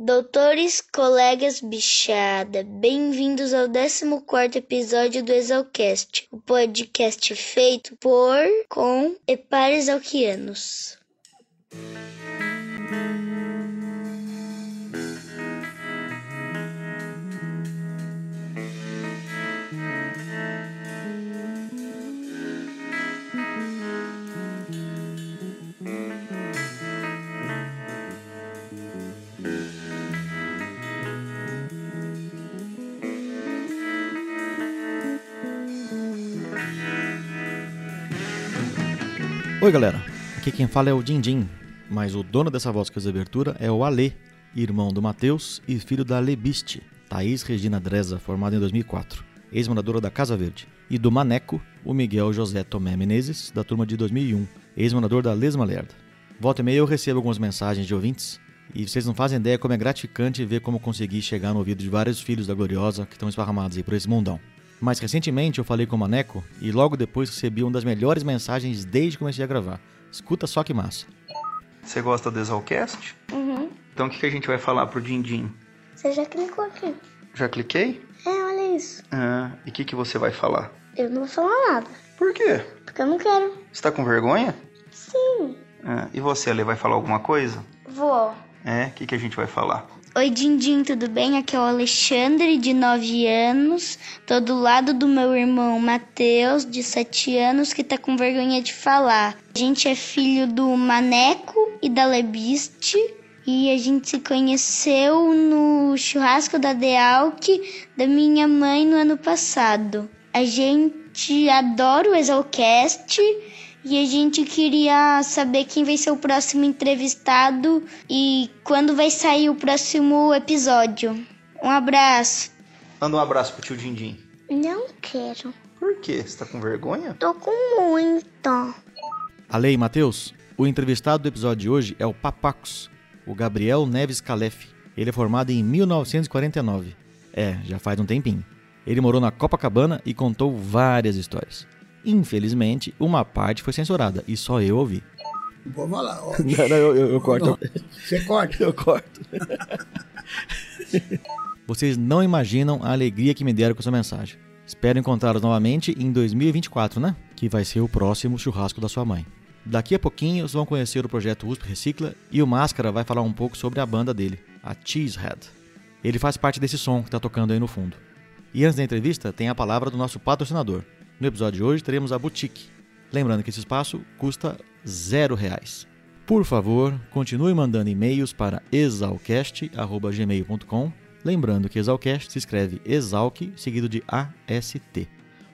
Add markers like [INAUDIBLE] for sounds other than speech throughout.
Doutores, colegas, bichada, bem-vindos ao 14 episódio do Exalcast, o podcast feito por, com e para exalquianos. Oi galera, aqui quem fala é o Dindim, mas o dono dessa voz que fez abertura é o Alê, irmão do Matheus e filho da Lebiste, Thaís Regina Dreza, formada em 2004, ex-moradora da Casa Verde, e do Maneco, o Miguel José Tomé Menezes, da turma de 2001, ex-morador da Lesma Lerda. Volta e meia eu recebo algumas mensagens de ouvintes e vocês não fazem ideia como é gratificante ver como consegui chegar no ouvido de vários filhos da Gloriosa que estão esparramados aí por esse mundão. Mas recentemente eu falei com o Maneco e logo depois recebi uma das melhores mensagens desde que comecei a gravar. Escuta só que massa. Você gosta do Exalcast? Uhum. Então o que, que a gente vai falar pro Dindim? Você já clicou aqui? Já cliquei? É, olha isso. Ah, e o que, que você vai falar? Eu não vou falar nada, Por quê? porque eu não quero. Você tá com vergonha? Sim. Ah, e você, Ale, vai falar alguma coisa? Vou. É? O que, que a gente vai falar? Oi, Dindim, tudo bem? Aqui é o Alexandre, de 9 anos. Tô do lado do meu irmão Matheus, de 7 anos, que tá com vergonha de falar. A gente é filho do Maneco e da Lebiste. E a gente se conheceu no churrasco da Dealc da minha mãe no ano passado. A gente adora o Exalcast e a gente queria saber quem vai ser o próximo entrevistado e quando vai sair o próximo episódio. Um abraço. Manda um abraço pro tio Dindim. Não quero. Por quê? Você tá com vergonha? Tô com muito. Ale e Matheus, o entrevistado do episódio de hoje é o Papacos, o Gabriel Neves Calef. Ele é formado em 1949. É, já faz um tempinho. Ele morou na Copacabana e contou várias histórias. Infelizmente, uma parte foi censurada e só eu ouvi. Não pode falar. ó. [LAUGHS] Não, não, eu, eu, eu corto. Você corta. Eu corto. [LAUGHS] Vocês não imaginam a alegria que me deram com essa mensagem. Espero encontrá-los novamente em 2024, né? Que vai ser o próximo churrasco da sua mãe. Daqui a pouquinho vocês vão conhecer o projeto USP Recicla e o Máscara vai falar um pouco sobre a banda dele, a Cheesehead. Ele faz parte desse som que está tocando aí no fundo. E antes da entrevista, tem a palavra do nosso patrocinador. No episódio de hoje teremos a Boutique. Lembrando que esse espaço custa zero reais. Por favor, continue mandando e-mails para exalcast.gmail.com Lembrando que Exalcast se escreve Exalc seguido de AST.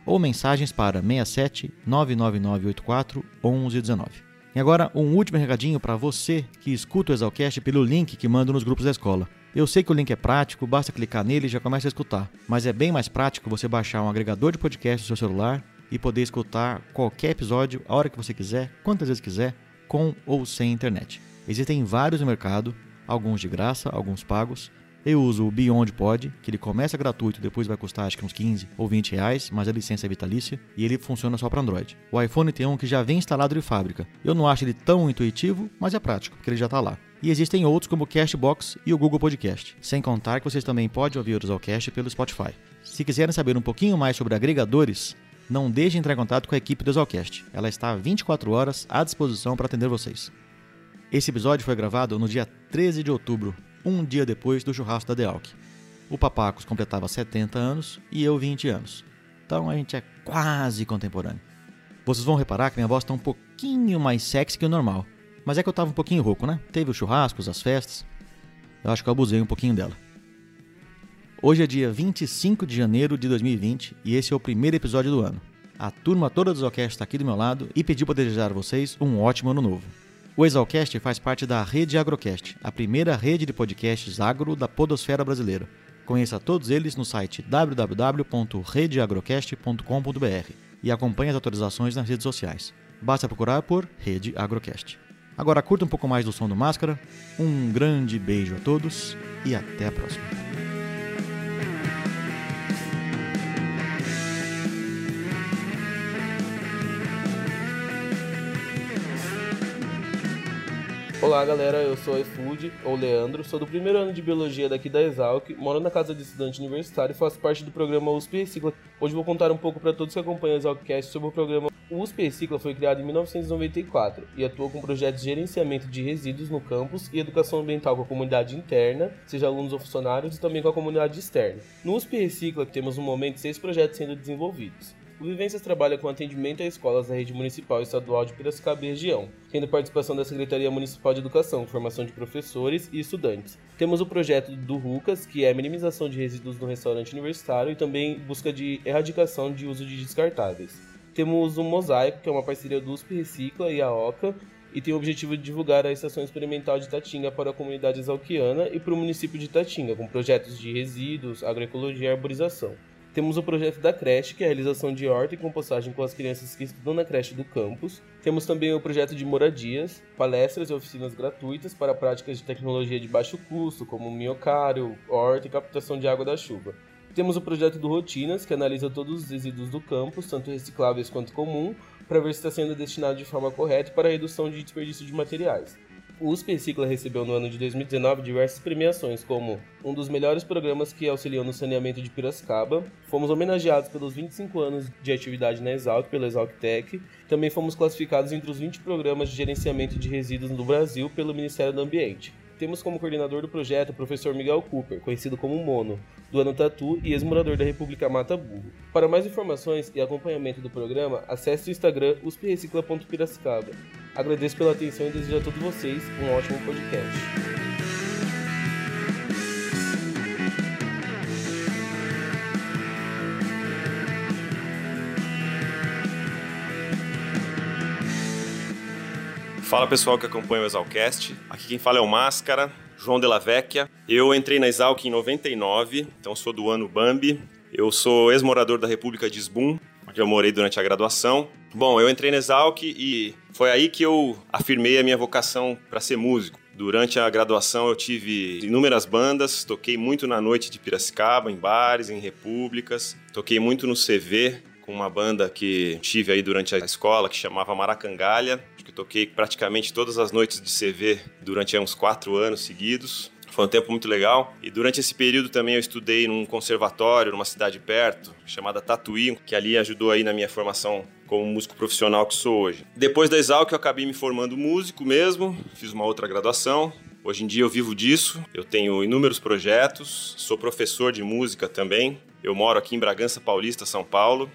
Ou mensagens para 67 99984 1119. E agora, um último recadinho para você que escuta o Exalcast pelo link que mando nos grupos da escola. Eu sei que o link é prático, basta clicar nele e já começa a escutar. Mas é bem mais prático você baixar um agregador de podcast no seu celular e poder escutar qualquer episódio a hora que você quiser, quantas vezes quiser, com ou sem internet. Existem vários no mercado, alguns de graça, alguns pagos. Eu uso o Beyond Pod, que ele começa gratuito, depois vai custar acho que uns 15 ou 20 reais, mas a licença é vitalícia e ele funciona só para Android. O iPhone tem um que já vem instalado de fábrica. Eu não acho ele tão intuitivo, mas é prático, porque ele já está lá. E existem outros como o Cashbox e o Google Podcast. Sem contar que vocês também podem ouvir o Zalcast pelo Spotify. Se quiserem saber um pouquinho mais sobre agregadores, não deixe de entrar em contato com a equipe do Zalcast. Ela está 24 horas à disposição para atender vocês. Esse episódio foi gravado no dia 13 de outubro, um dia depois do churrasco da Dealc. O Papacos completava 70 anos e eu 20 anos. Então a gente é quase contemporâneo. Vocês vão reparar que minha voz está um pouquinho mais sexy que o normal. Mas é que eu estava um pouquinho rouco, né? Teve os churrascos, as festas. Eu acho que eu abusei um pouquinho dela. Hoje é dia 25 de janeiro de 2020 e esse é o primeiro episódio do ano. A turma toda do Zocast está aqui do meu lado e pediu para desejar a vocês um ótimo ano novo. O Exalcast faz parte da Rede Agrocast, a primeira rede de podcasts agro da podosfera brasileira. Conheça todos eles no site www.redeagrocast.com.br e acompanhe as atualizações nas redes sociais. Basta procurar por Rede Agrocast. Agora curta um pouco mais do som do Máscara, um grande beijo a todos e até a próxima. Olá galera, eu sou o Efood, ou Leandro, sou do primeiro ano de Biologia daqui da Exalc, moro na casa de estudante universitário e faço parte do programa USP Recicla. Hoje vou contar um pouco para todos que acompanham o Exalcast sobre o programa o USP Recicla foi criado em 1994 e atua com projetos de gerenciamento de resíduos no campus e educação ambiental com a comunidade interna, seja alunos ou funcionários, e também com a comunidade externa. No USP Recicla temos no momento seis projetos sendo desenvolvidos. O Vivências trabalha com atendimento a escolas da rede municipal e estadual de Piracicaba e região, tendo participação da Secretaria Municipal de Educação, formação de professores e estudantes. Temos o projeto do RUCAS, que é minimização de resíduos no restaurante universitário e também busca de erradicação de uso de descartáveis. Temos o Mosaico, que é uma parceria do USP Recicla e a OCA, e tem o objetivo de divulgar a Estação Experimental de Tatinga para a comunidade exalquiana e para o município de Tatinga, com projetos de resíduos, agroecologia e arborização. Temos o projeto da creche, que é a realização de horta e compostagem com as crianças que estudam na creche do campus. Temos também o projeto de moradias, palestras e oficinas gratuitas para práticas de tecnologia de baixo custo, como miocário, horta e captação de água da chuva. Temos o projeto do Rotinas, que analisa todos os resíduos do campus, tanto recicláveis quanto comum, para ver se está sendo destinado de forma correta para a redução de desperdício de materiais. O USP Cicla recebeu no ano de 2019 diversas premiações, como um dos melhores programas que auxiliou no saneamento de Piracicaba. Fomos homenageados pelos 25 anos de atividade na Exalc, pela Exalctec. Também fomos classificados entre os 20 programas de gerenciamento de resíduos no Brasil pelo Ministério do Ambiente. Temos como coordenador do projeto o professor Miguel Cooper, conhecido como Mono, do Ano Tatu e ex-morador da República Mata Burro. Para mais informações e acompanhamento do programa, acesse o Instagram usprecicla.piracicaba. Agradeço pela atenção e desejo a todos vocês um ótimo podcast. Fala pessoal que acompanha o Exalcast. Aqui quem fala é o Máscara, João de la Vecchia. Eu entrei na Exalc em 99, então sou do ano Bambi. Eu sou ex-morador da República de Sbum, onde eu morei durante a graduação. Bom, eu entrei na Exalc e foi aí que eu afirmei a minha vocação para ser músico. Durante a graduação eu tive inúmeras bandas, toquei muito na noite de Piracicaba, em bares, em repúblicas, toquei muito no CV com uma banda que tive aí durante a escola que chamava Maracangalha, que toquei praticamente todas as noites de CV durante uns quatro anos seguidos. Foi um tempo muito legal. E durante esse período também eu estudei num conservatório, numa cidade perto, chamada Tatuí, que ali ajudou aí na minha formação como músico profissional que sou hoje. Depois da Exalc eu acabei me formando músico mesmo, fiz uma outra graduação. Hoje em dia eu vivo disso, eu tenho inúmeros projetos, sou professor de música também. Eu moro aqui em Bragança Paulista, São Paulo.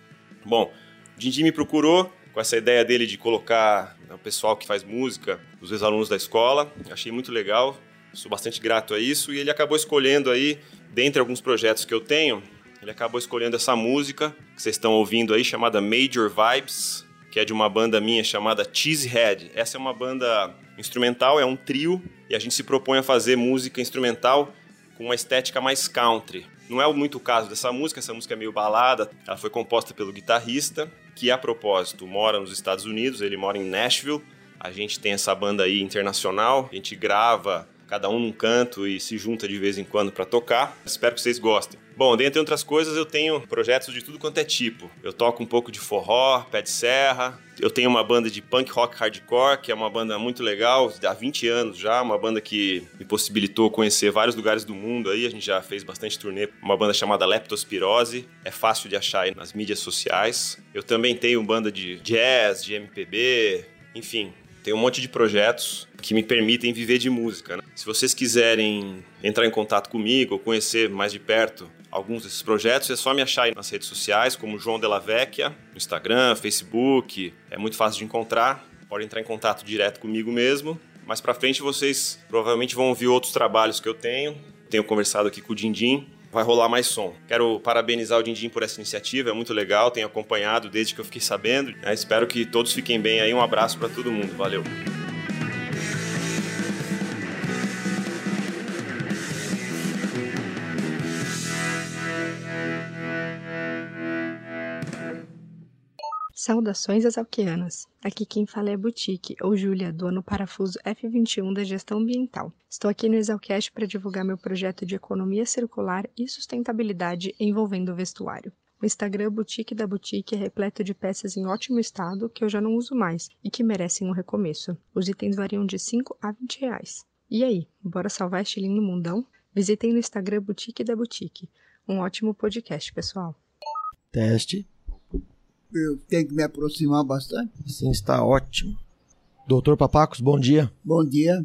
Bom, o Dindi me procurou com essa ideia dele de colocar o pessoal que faz música, os ex-alunos da escola. Achei muito legal, sou bastante grato a isso. E ele acabou escolhendo aí, dentre alguns projetos que eu tenho, ele acabou escolhendo essa música que vocês estão ouvindo aí, chamada Major Vibes, que é de uma banda minha chamada Cheesehead. Essa é uma banda instrumental, é um trio, e a gente se propõe a fazer música instrumental com uma estética mais country. Não é muito o caso dessa música, essa música é meio balada, ela foi composta pelo guitarrista, que a propósito mora nos Estados Unidos, ele mora em Nashville. A gente tem essa banda aí internacional, a gente grava cada um num canto e se junta de vez em quando para tocar. Espero que vocês gostem. Bom, dentre outras coisas, eu tenho projetos de tudo quanto é tipo. Eu toco um pouco de forró, pé de serra. Eu tenho uma banda de punk rock hardcore, que é uma banda muito legal, há 20 anos já, uma banda que me possibilitou conhecer vários lugares do mundo aí. A gente já fez bastante turnê. Uma banda chamada Leptospirose, é fácil de achar aí nas mídias sociais. Eu também tenho banda de jazz, de MPB, enfim, tem um monte de projetos que me permitem viver de música. Né? Se vocês quiserem entrar em contato comigo ou conhecer mais de perto alguns desses projetos, é só me achar nas redes sociais, como João Della Vecchia, no Instagram, Facebook, é muito fácil de encontrar. Pode entrar em contato direto comigo mesmo. Mais para frente vocês provavelmente vão ouvir outros trabalhos que eu tenho. Tenho conversado aqui com o Dindim vai rolar mais som. Quero parabenizar o Dindim por essa iniciativa, é muito legal, tenho acompanhado desde que eu fiquei sabendo. Né? Espero que todos fiquem bem aí. Um abraço para todo mundo. Valeu. Saudações exalquianas! Aqui quem fala é Boutique, ou Júlia, do Parafuso F21 da Gestão Ambiental. Estou aqui no Exalcast para divulgar meu projeto de economia circular e sustentabilidade envolvendo o vestuário. O Instagram Boutique da Boutique é repleto de peças em ótimo estado que eu já não uso mais e que merecem um recomeço. Os itens variam de 5 a 20 reais. E aí, bora salvar este lindo mundão? Visitem no Instagram Boutique da Boutique. Um ótimo podcast, pessoal. Teste. Eu tenho que me aproximar bastante. Sim, está ótimo. Doutor Papacos, bom dia. Bom dia,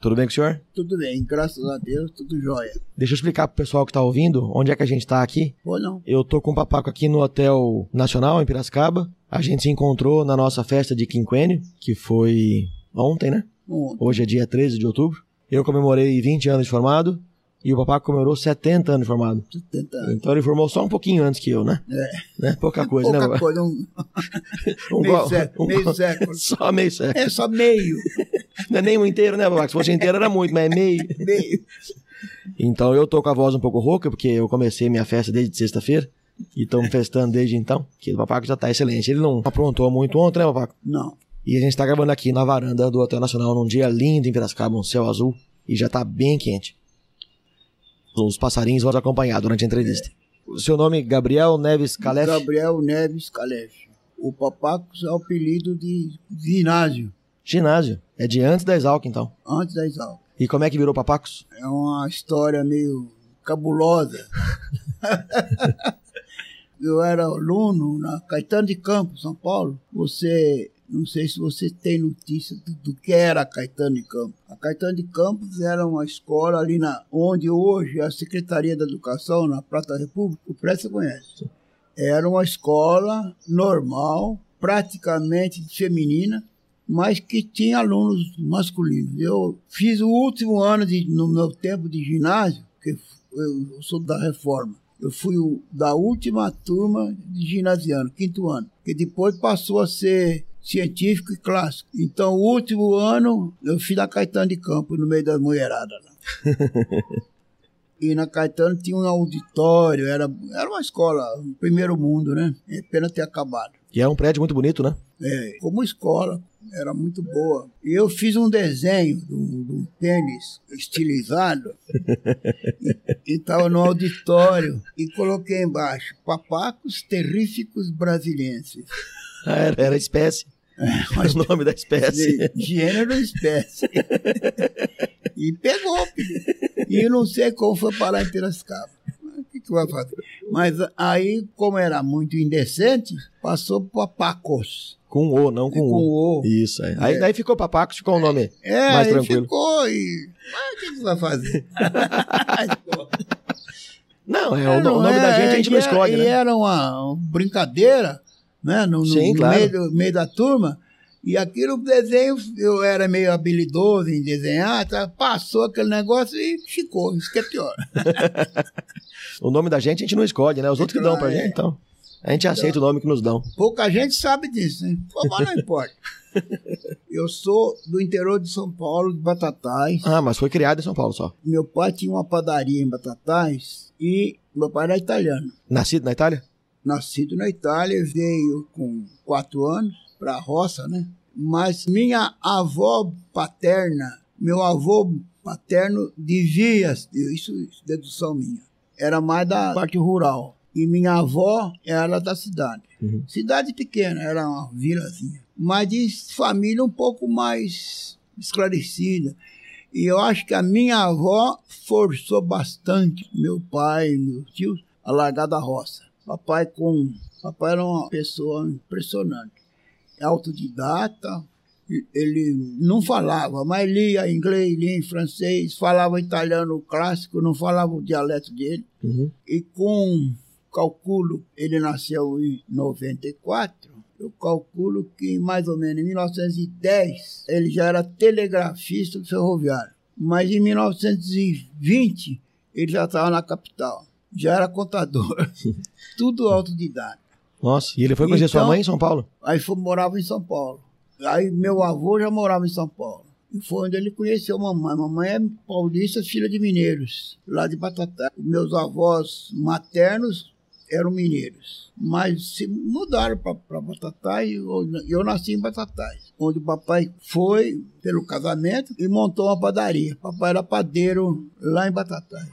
Tudo bem com o senhor? tudo bem, graças a Deus, tudo jóia. Deixa eu explicar pro pessoal que tá ouvindo onde é que a gente tá aqui. Ou não? Eu tô com o Papaco aqui no Hotel Nacional, em Piracicaba. A gente se encontrou na nossa festa de quinquênio, que foi ontem, né? Ontem. Hoje é dia 13 de outubro. Eu comemorei 20 anos de formado e o Papaco comemorou 70 anos formado. 70 anos. Então ele formou só um pouquinho antes que eu, né? É. Né? Pouca coisa, né? Pouca coisa, um, [LAUGHS] Um meio, gol- século, um meio gol- século. [LAUGHS] Só meio século. É só meio, [LAUGHS] Não é nem um inteiro, né, Papaco? Se fosse inteiro era muito, mas é meio. meio. Então eu tô com a voz um pouco rouca, porque eu comecei minha festa desde sexta-feira. E estamos festando desde então. Que o Papaco já tá excelente. Ele não aprontou muito ontem, né, Papaco? Não, E a gente tá gravando aqui na varanda do Hotel Nacional num dia lindo em Piracicaba, um céu azul. E já tá bem quente. Os passarinhos vão te acompanhar durante a entrevista. O seu nome é Gabriel Neves Calef? Gabriel Neves Calef. O Papacos é o apelido de ginásio, Ginásio. É de antes da Exalc, então. antes da Exalc. E como é que virou Papacos? É uma história meio cabulosa. [LAUGHS] Eu era aluno na Caetano de Campos, São Paulo. Você, não sei se você tem notícia do, do que era a Caetano de Campos. A Caetano de Campos era uma escola ali na onde hoje é a Secretaria da Educação, na Prata República, o Presta conhece. Era uma escola normal, praticamente feminina, mas que tinha alunos masculinos. Eu fiz o último ano de, no meu tempo de ginásio, que eu sou da reforma. Eu fui o, da última turma de ginasiano, quinto ano, que depois passou a ser científico e clássico. Então, o último ano, eu fiz na Caetano de Campos, no meio das mulheradas. lá. [LAUGHS] E na Caetano tinha um auditório, era, era uma escola, primeiro mundo, né? É pena ter acabado. E é um prédio muito bonito, né? É, como escola, era muito boa. E eu fiz um desenho de um, de um tênis estilizado [LAUGHS] e estava no auditório e coloquei embaixo papacos terríficos brasilienses. Ah, Era, era espécie. Mas [LAUGHS] o nome da espécie. gênero e espécie. [LAUGHS] e pegou. filho. E eu não sei como foi parar em Piracicaba. O que, que vai fazer? Mas aí, como era muito indecente, passou para Pacos. Com O, não com, Com U. O. Isso, aí. Aí daí ficou Papacos, ficou o nome É, mais tranquilo. ficou e. Mas o que, que vai fazer? [LAUGHS] Não, é, o, o nome da gente a gente não e era- escolhe, E né? era uma brincadeira, né? No, Sim, no claro. meio, do- meio da turma. E aquilo desenho, eu era meio habilidoso em desenhar, tá? passou aquele negócio e ficou. Isso que é pior. [LAUGHS] O nome da gente a gente não escolhe, né? Os outros que dão pra É. gente, então. A gente aceita o nome que nos dão. Pouca gente sabe disso, né? Pô, Mas não importa. [LAUGHS] Eu sou do interior de São Paulo, de Batatais. Ah, mas foi criado em São Paulo só. Meu pai tinha uma padaria em Batatais e meu pai era italiano. Nascido na Itália? Nascido na Itália, veio com quatro anos para a roça, né? Mas minha avó paterna, meu avô paterno devia, isso é dedução minha, era mais da parte rural. E minha avó era da cidade. Uhum. Cidade pequena, era uma vilazinha. Mas de família um pouco mais esclarecida. E eu acho que a minha avó forçou bastante meu pai e meus tios a largar da roça. Papai com papai era uma pessoa impressionante. Autodidata, ele não falava, mas lia inglês, lia em francês, falava italiano clássico, não falava o dialeto dele. Uhum. E com calculo, ele nasceu em 94, eu calculo que mais ou menos em 1910 ele já era telegrafista ferroviário. Mas em 1920 ele já estava na capital, já era contador, [LAUGHS] tudo autodidata. Nossa, e ele foi conhecer sua Então- mãe em São Paulo? Aí foi, morava em São Paulo. Aí meu avô já morava em São Paulo. E foi onde ele conheceu a mamãe. Mamãe é paulista, filha de mineiros, lá de Batatá. Meus avós maternos eram mineiros. Mas se mudaram para Batatá e eu, eu nasci em Batatais. Onde o papai foi pelo casamento e montou uma padaria. Papai era padeiro lá em Batatais.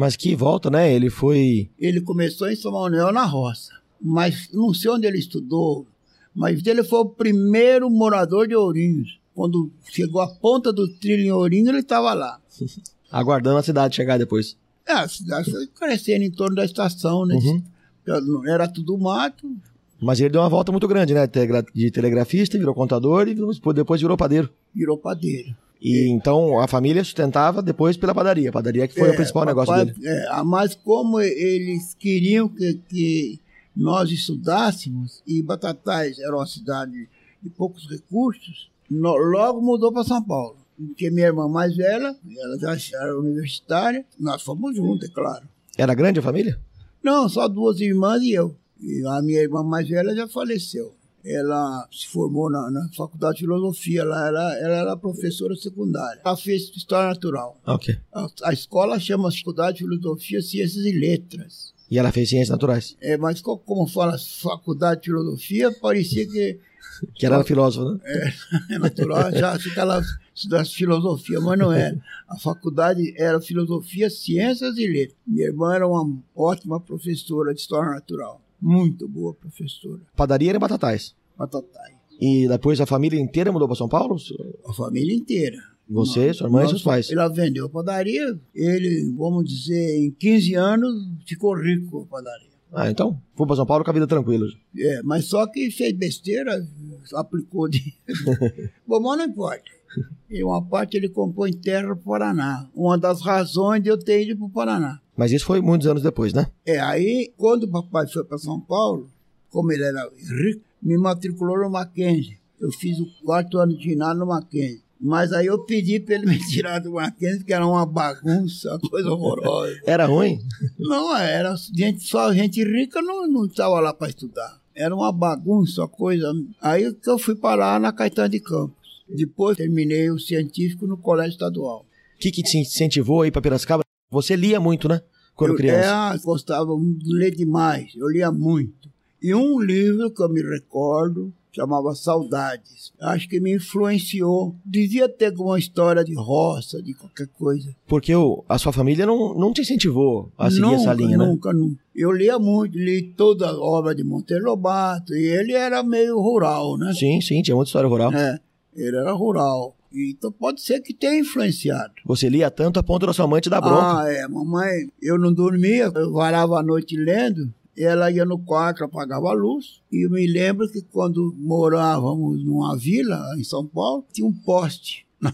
Mas que volta, né? Ele foi. Ele começou em São Manuel na roça, mas não sei onde ele estudou, mas ele foi o primeiro morador de Ourinhos. Quando chegou a ponta do trilho em Ourinhos, ele estava lá. [LAUGHS] Aguardando a cidade chegar depois. É, a cidade foi crescendo em torno da estação, né? Uhum. Era tudo mato. Mas ele deu uma volta muito grande, né? De telegrafista, virou contador e depois virou padeiro. Virou padeiro. E então a família sustentava depois pela padaria. A padaria que foi o principal negócio papai- dele. é, ah, mas como eles queriam que, que nós estudássemos, e Batatais era uma cidade de poucos recursos, no- logo mudou para São Paulo. Porque minha irmã mais velha, ela já era universitária, nós fomos juntos, é claro. Era grande a família? Não, só duas irmãs e eu. E a minha irmã mais velha já faleceu. Ela se formou na, na faculdade de filosofia, ela era, ela era professora secundária. Ela fez história natural. A, a escola chama Faculdade de Filosofia, Ciências e Letras. E ela fez ciências naturais. É, mas co- como fala Faculdade de Filosofia, parecia que [LAUGHS] Que era filósofo, né? é [LAUGHS] natural, já fica lá estudasse filosofia, mas não era. A faculdade era Filosofia, Ciências e Letras. Minha irmã era uma ótima professora de História Natural. Muito boa professora. Padaria era em Batatais. Patatai. E depois a família inteira mudou para São Paulo? A família inteira. Você, sua mãe e seus pais. Ela vendeu a padaria, ele, vamos dizer, em 15 anos, ficou rico com a padaria. Ah, então. Foi para São Paulo com a vida tranquila. É, mas só que fez besteira, aplicou de. [LAUGHS] Bom, mas não importa. E uma parte ele comprou em terra para o Paraná. Uma das razões de eu ter ido para o Paraná. Mas isso foi muitos anos depois, né? É, aí, quando o papai foi para São Paulo, como ele era rico, me matriculou no Mackenzie. Eu fiz o quarto ano de ginásio no Mackenzie. Mas aí eu pedi para ele [LAUGHS] me tirar do Mackenzie, porque era uma bagunça, uma coisa horrorosa. [LAUGHS] Era ruim? Não, era gente, só gente rica não não estava lá para estudar. Era uma bagunça, uma coisa. Aí que eu fui parar na Caetano de Campos. Depois terminei o científico no Colégio Estadual. O que, que te incentivou a ir para Piracicaba? Você lia muito, né? Quando eu, criança. É, gostava de ler demais, eu lia muito. E um livro que eu me recordo chamava Saudades. Acho que me influenciou. Devia ter alguma história de roça, de qualquer coisa. Porque o- a sua família não, não te incentivou a seguir nunca, essa linha, né? nunca, nunca. Eu lia muito, li toda a obra de Monteiro Lobato, e ele era meio rural, né? Sim, sim, tinha muita história rural. É, ele era rural. Então pode ser que tenha influenciado. Você lia tanto a ponto da sua mãe te dar bronca. Ah, é, mamãe, eu não dormia, eu varava a noite lendo, ela ia no quarto, apagava a luz, e eu me lembro que quando morávamos numa vila em São Paulo, tinha um poste. [LAUGHS]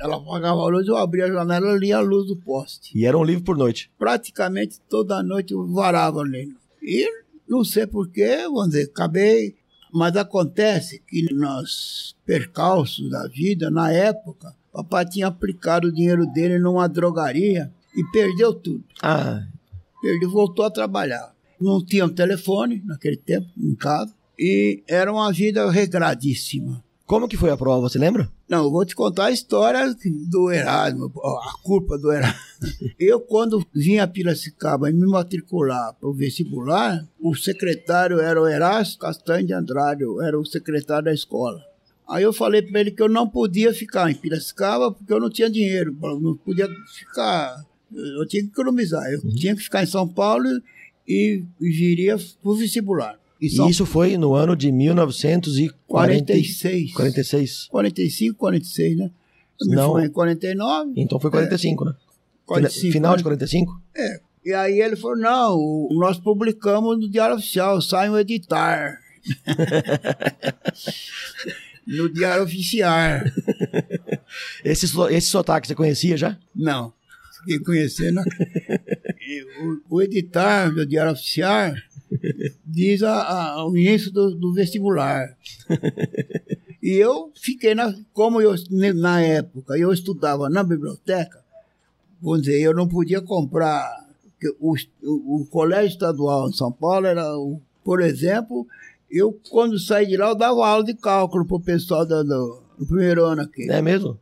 Ela apagava a luz, eu abria a janela e lia a luz do poste. E era um livro por noite. praticamente toda noite eu varava lendo. E não sei porquê, vamos dizer, acabei. Mas acontece que nos percalços da vida, na época, papai tinha aplicado o dinheiro dele numa drogaria e perdeu tudo. Ah, Perdeu, voltou a trabalhar. Não tinha um telefone naquele tempo, em casa, e era uma vida regradíssima. Como que foi a prova, você lembra? Não, eu vou te contar a história do Erasmo, a culpa do Erasmo. [LAUGHS] Eu, quando vim a Piracicaba e me matricular para o vestibular, o secretário era o Erasmo Castanho de Andrade, era o secretário da escola. Aí eu falei para ele que eu não podia ficar em Piracicaba porque eu não tinha dinheiro, não podia ficar, eu tinha que economizar, eu tinha que ficar em São Paulo e viria para o vestibular. São E isso foi no ano de 1946. 46. 46. 45, 46, né? Eu Não. formei em 49. Então foi 45, né? 45, Final de né? 45? E aí ele falou, não, nós publicamos no Diário Oficial, sai um editar. [LAUGHS] no Diário Oficial. [LAUGHS] Esse, esse sotaque você conhecia já? Não, fiquei conhecendo. [LAUGHS] E o, o editar do Diário Oficial diz a, a- o início do, do vestibular. E eu fiquei, na, como eu, na época, eu estudava na biblioteca, vamos dizer, eu não podia comprar. O, o, o colégio estadual em São Paulo era, por exemplo, eu quando saí de lá, eu dava aula de cálculo para o pessoal do, do, primeiro ano aqui. É mesmo?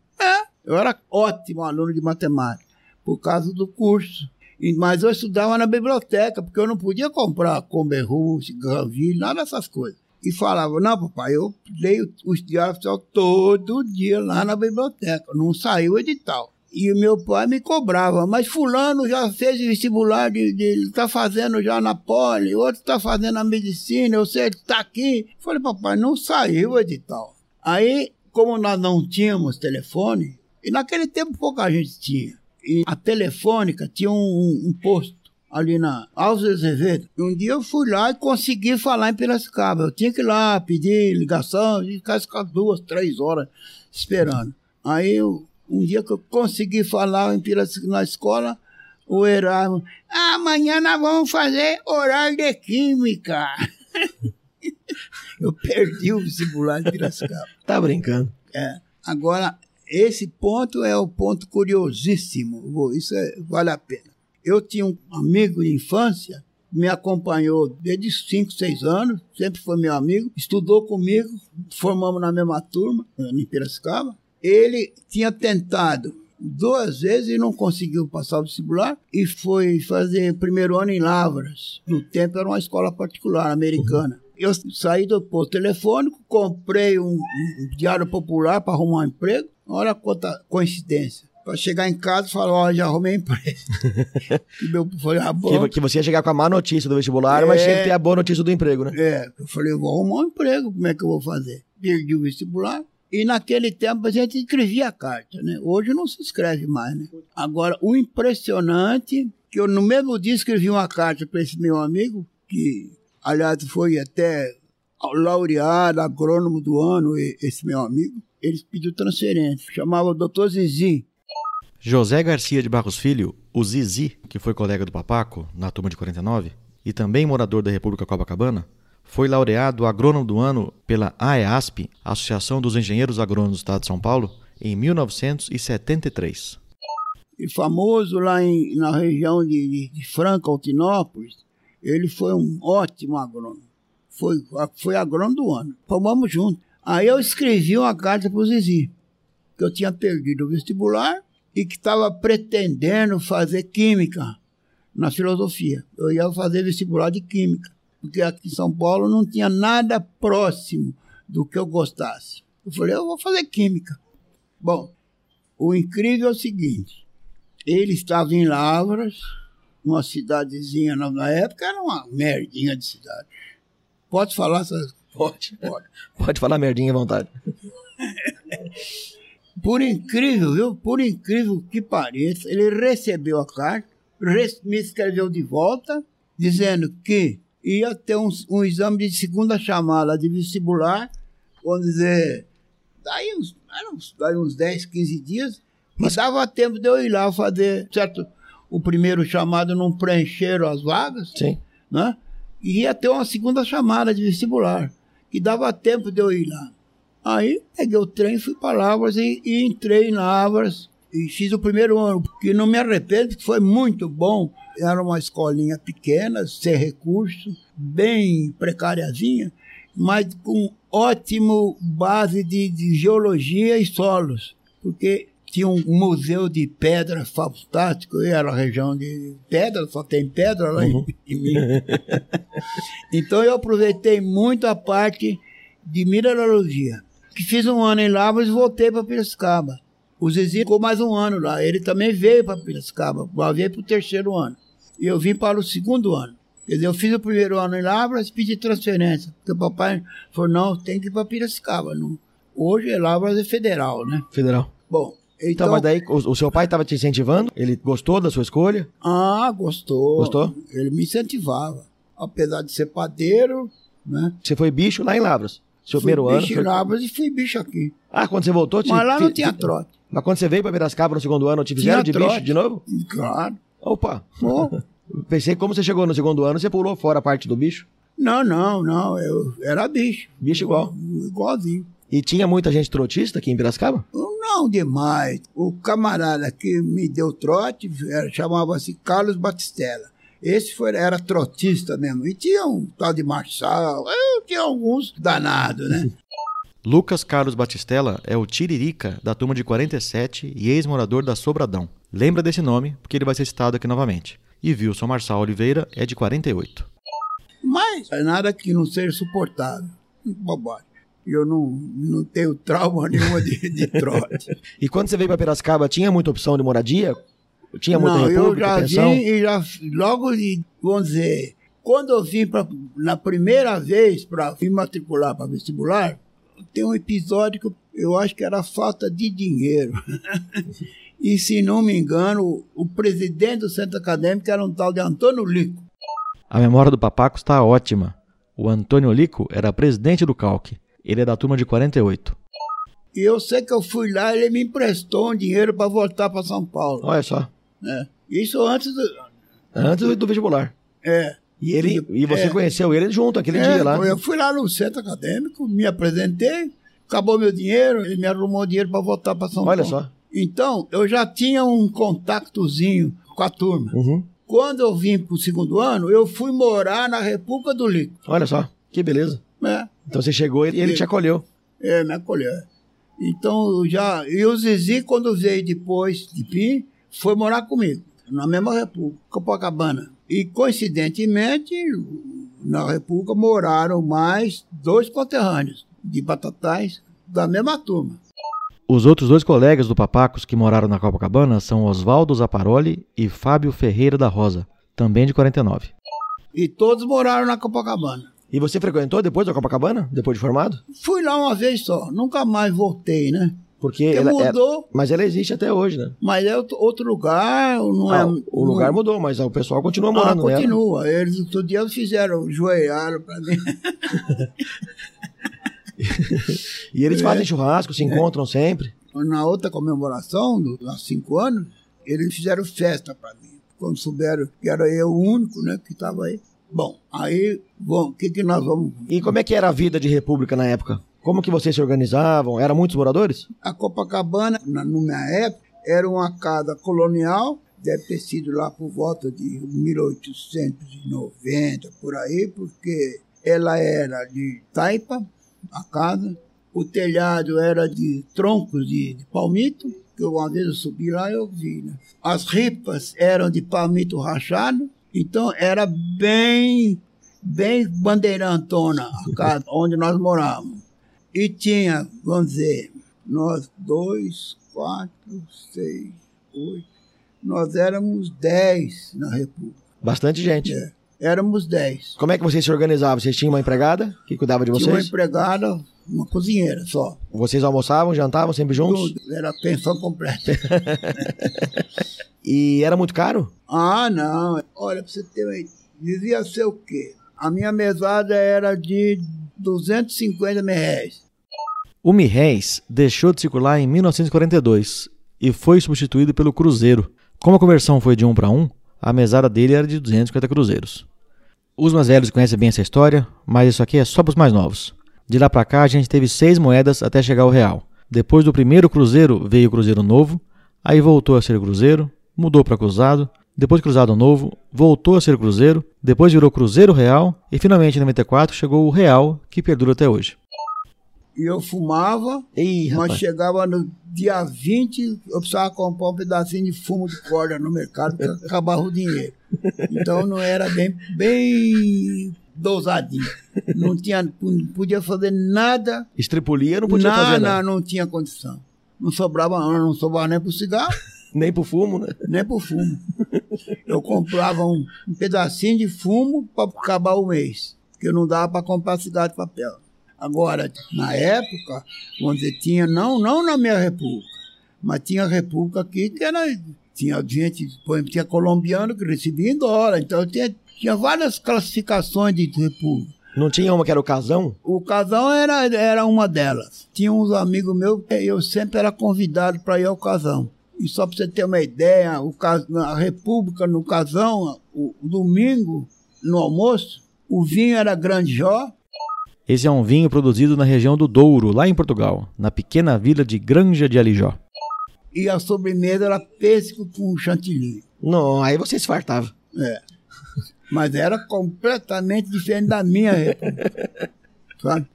Eu era ótimo aluno de matemática, por causa do curso. Mas eu estudava na biblioteca, porque eu não podia comprar Comberrush, Granville, nada dessas coisas. E falava, não, papai, eu leio os diários oficial todo dia lá na biblioteca, não saiu o edital. E o meu pai me cobrava, mas fulano já fez vestibular, de, de, está fazendo já na poli, outro está fazendo a medicina, você está aqui. Eu falei, papai, não saiu o edital. Aí, como nós não tínhamos telefone, e naquele tempo pouca gente tinha, e a telefônica tinha um, um, um posto ali na Alves Azevedo. Um dia eu fui lá e consegui falar em Piracicaba. Eu tinha que ir lá pedir ligação, e ficar duas, três horas esperando. Aí eu, um dia que eu consegui falar em Piracicaba na escola, o Erasmo, amanhã nós vamos fazer horário de química. [LAUGHS] eu perdi o vestibular em Piracicaba. tá brincando. É. Agora, esse ponto é o ponto curiosíssimo. Isso é, vale a pena. Eu tinha um amigo de infância, me acompanhou desde 5, 6 anos, sempre foi meu amigo, estudou comigo, formamos na mesma turma, em Piracicaba. Ele tinha tentado duas vezes e não conseguiu passar o vestibular e foi fazer primeiro ano em Lavras. No tempo era uma escola particular americana. Eu saí do posto telefônico, comprei um, um diário popular para arrumar um emprego. Olha quanta coincidência para chegar em casa e falar, ó, oh, já arrumei emprego. [LAUGHS] e meu falei, ah, bom. Que, que, você ia chegar com a má notícia do vestibular, é, mas que ter a boa notícia do emprego, né? É, eu falei, eu vou arrumar um emprego, como é que eu vou fazer? Perdi o vestibular. E naquele tempo a gente escrevia a carta, né? Hoje não se escreve mais, né? Agora, o impressionante, que eu no mesmo dia escrevi uma carta para esse meu amigo, que aliás foi até laureado, agrônomo do ano, esse meu amigo, ele pediu transferência, chamava o doutor Zizi. José Garcia de Barros Filho, o Zizi, que foi colega do Papaco na turma de 49 e também morador da República Copacabana, foi laureado agrônomo do ano pela AEASP, Associação dos Engenheiros Agrônomos do Estado de São Paulo, em 1973. E famoso lá em, na região de, de Franca, Altinópolis, ele foi um ótimo agrônomo. Foi, foi agrônomo do ano. Formamos juntos. Aí eu escrevi uma carta para o Zizi, que eu tinha perdido o vestibular e que estava pretendendo fazer química na filosofia. Eu ia fazer vestibular de química, porque aqui em São Paulo não tinha nada próximo do que eu gostasse. Eu falei, eu vou fazer química. Bom, o incrível é o seguinte: ele estava em Lavras, uma cidadezinha na época, era uma merdinha de cidade. Pode falar essas Pode. Pode. Pode falar merdinha à vontade. Por incrível, viu? Por incrível que pareça, ele recebeu a carta, me escreveu de volta, dizendo que ia ter um, um exame de segunda chamada de vestibular, vamos dizer, daí uns, daí uns 10, 15 dias, mas dava tempo de eu ir lá fazer, certo? O primeiro chamado não preencheram as vagas, Sim. né? E ia ter uma segunda chamada de vestibular, que dava tempo de eu ir lá. Aí peguei o trem, fui para Lavras e, e entrei em Lavras e fiz o primeiro ano, porque não me arrependo, que foi muito bom. Era uma escolinha pequena, sem recurso, bem precariazinha, mas com ótimo base de, de geologia e solos, porque tinha um museu de pedra fantástico, e era a região de pedra, só tem pedra lá uhum. em, [LAUGHS] em Minas. então eu aproveitei muito a parte de mineralogia que fiz um ano em Lavras e voltei para Piracicaba. O Zizi ficou mais um ano lá. Ele também veio para Piracicaba, veio para o terceiro ano. E eu vim para o segundo ano. Quer dizer, eu fiz o primeiro ano em Lavras e pedi transferência. Porque o papai falou, não, tem que ir para Piracicaba. Não. Hoje Lavras é federal, né? Federal. Bom, então, então, mas daí o, o seu pai estava te incentivando? Ele gostou da sua escolha? Ah, gostou. Gostou? Ele me incentivava. Apesar de ser padeiro, né? Você foi bicho lá em Lavras? Seu fui primeiro bicho ano? Foi... e fui bicho aqui. Ah, quando você voltou? Te... Mas lá não tinha trote. Mas quando você veio para Piracicaba no segundo ano, te fizeram tinha de trote. bicho de novo? Claro. Opa! Oh. [LAUGHS] Pensei como você chegou no segundo ano, você pulou fora a parte do bicho? Não, não, não. Eu era bicho. Bicho igual? Igualzinho. E tinha muita gente trotista aqui em Piracicaba? Não demais. O camarada que me deu trote chamava-se Carlos Batistella. Esse foi, era trotista mesmo. E tinha um tal de Marçal, eu tinha alguns danados, né? [LAUGHS] Lucas Carlos Batistella é o Tiririca da turma de 47 e ex-morador da Sobradão. Lembra desse nome, porque ele vai ser citado aqui novamente. E Wilson Marçal Oliveira é de 48. Mas é nada que não seja suportável. Bobagem. Eu não, não tenho trauma [LAUGHS] nenhuma de, de trote. e quando você veio para Piracicaba, tinha muita opção de moradia? Tinha muita não, república, eu já pensão? vim e já, logo, de, vamos dizer, quando eu vim pra, na primeira vez para me matricular para vestibular, tem um episódio que eu, acho que era falta de dinheiro. [LAUGHS] e se não me engano, o presidente do centro acadêmico era um tal de Antônio Lico. A memória do Papaco está ótima. O Antônio Lico era presidente do Calque. Ele é da turma de 48. E eu sei que eu fui lá, ele me emprestou um dinheiro para voltar para São Paulo. Olha só. É. Isso antes do. Antes do vestibular. É. E, ele, e você é. conheceu ele junto aquele É, dia lá? Eu fui lá no centro acadêmico, me apresentei, acabou meu dinheiro, ele me arrumou dinheiro para voltar para São Olha Paulo. só. Então, eu já tinha um contactozinho com a turma. Uhum. Quando eu vim para o segundo ano, eu fui morar na República do Lico. Olha só, que beleza. É, Então você chegou e ele te acolheu. é me acolheu. Então, eu já. E o Zizi, quando veio depois de mim, foi morar comigo, na mesma República, Copacabana. E, coincidentemente, na República moraram mais dois conterrâneos de Batatais da mesma turma. Os outros dois colegas do Papacos que moraram na Copacabana são Oswaldo Zaparoli e Fábio Ferreira da Rosa, também de 49. E todos moraram na Copacabana. E você frequentou depois da Copacabana? Depois de formado? Fui lá uma vez só, nunca mais voltei, né? Porque ela, ela- mudou, mas ela existe até hoje, né? mas é outro- lugar, não é. Ah, o lugar mudou, mas o pessoal continua Ah, morando nela. continua. Eles outro dia fizeram joelharam para mim. [LAUGHS] E eles É. fazem churrasco, se encontram sempre. Na outra comemoração, há cinco anos, eles fizeram festa para mim. Quando souberam que era eu o único, né, que estava aí. Bom, aí, bom, o que, que nós vamos. E como é que era a vida de república na época? Como que vocês se organizavam? Eram muitos moradores? A Copacabana, na, na minha época, era uma casa colonial, deve ter sido lá por volta de 1890, por aí, porque ela era de taipa, a casa, o telhado era de troncos de, de palmito, que uma vez eu subi lá e eu vi, né? As ripas eram de palmito rachado, então era bem, bem bandeirantona a [LAUGHS] casa onde nós morávamos. E tinha, vamos dizer, nós dois, quatro, seis, oito, nós éramos dez na República. Bastante gente. É, éramos dez. Como é que vocês se organizavam? Vocês tinham uma empregada que cuidava de Tinha uma vocês? empregada, uma cozinheira só. Vocês almoçavam, jantavam sempre juntos? Tudo, era pensão completa. [LAUGHS] E era muito caro? ah, não. Olha, pra você ter uma ideia, devia ser o quê? A minha mesada era de 250 mil reais. O Mirréis deixou de circular em 1942 e foi substituído pelo Cruzeiro. Como a conversão foi de 1 para 1, a mesada dele era de 250 cruzeiros. Os mais velhos conhecem bem essa história, mas isso aqui é só para os mais novos. De lá para cá, a gente teve seis moedas até chegar ao real. Depois do primeiro cruzeiro, veio o cruzeiro novo, aí voltou a ser cruzeiro, mudou para cruzado, depois cruzado novo, voltou a ser cruzeiro, depois virou cruzeiro real e finalmente em 94 chegou o real, que perdura até hoje. E eu fumava, Ih, mas rapaz. chegava no dia 20, eu precisava comprar um pedacinho de fumo de corda no mercado, porque acabava o dinheiro. Então não era bem, bem dosadinho. Não tinha, não podia fazer nada, Estripulia não podia fazer nada, nada. não tinha condição. Não sobrava, não sobrava nem pro cigarro, Nem pro fumo, né? nem pro fumo. Eu comprava um, um pedacinho de fumo para acabar o mês, porque não dava para comprar cigarro de papel. Agora, na época, vamos dizer, tinha, não, não na minha república, mas tinha república aqui que era, tinha gente, por exemplo, tinha colombiano que recebia em dólar, então tinha, tinha várias classificações de república. Não tinha uma que era o casão? O casão era, era uma delas. Tinha uns amigos meus, eu sempre era convidado para ir ao casão. E só para você ter uma ideia, o na República, no casão, o, o domingo, no almoço, o vinho era Grande Jó, Esse é um vinho produzido na região do Douro, lá em Portugal, na pequena vila de Granja de Alijó. e a sobremesa era pêssego com chantilly. Não, aí você se fartava. É. Mas era completamente diferente da minha república. [LAUGHS] Sabe?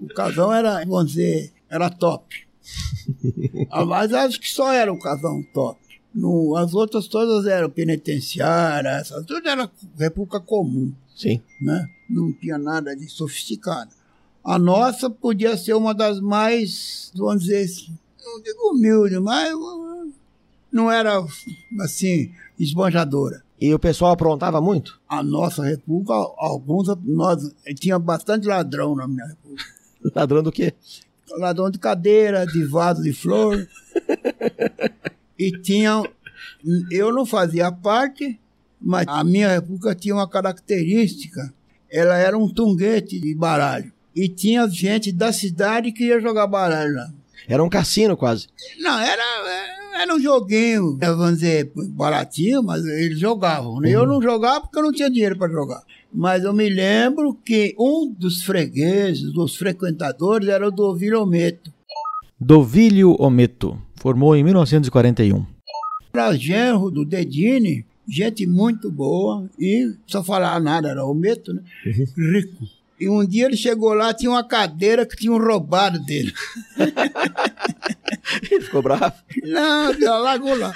O casão era, vamos dizer, era top. Ah, Mas acho que só era o casão top. No, as outras todas eram penitenciárias, essas tudo era república comum, Sim. né? Não tinha nada de sofisticado. A nossa podia ser uma das mais, vamos dizer, assim, não digo humilde, mas não era assim, esbanjadora. E o pessoal aprontava muito? A nossa república, alguns, nós, tinha bastante ladrão na minha república. [LAUGHS] ladrão do quê? Ladrão de cadeira, de vaso de flor. e tinha, eu não fazia parte, mas a minha república tinha uma característica, ela era um tunguete de baralho. E tinha gente da cidade que ia jogar baralho lá. Era um cassino quase. Não, era, era um joguinho, vamos dizer, baratinho, mas eles jogavam. Né? Uhum. Eu não jogava porque eu não tinha dinheiro para jogar. Mas eu me lembro que um dos fregueses, dos frequentadores, era o Dovilho Ometo. Dovilho Ometo, formou em 1941. Era genro do Dedini, gente muito boa, e só falar nada, era Ometo, né? Uhum. Rico. E um dia ele chegou lá, tinha uma cadeira que tinham roubado dele. [LAUGHS] ele ficou bravo? Não, ele largou lá.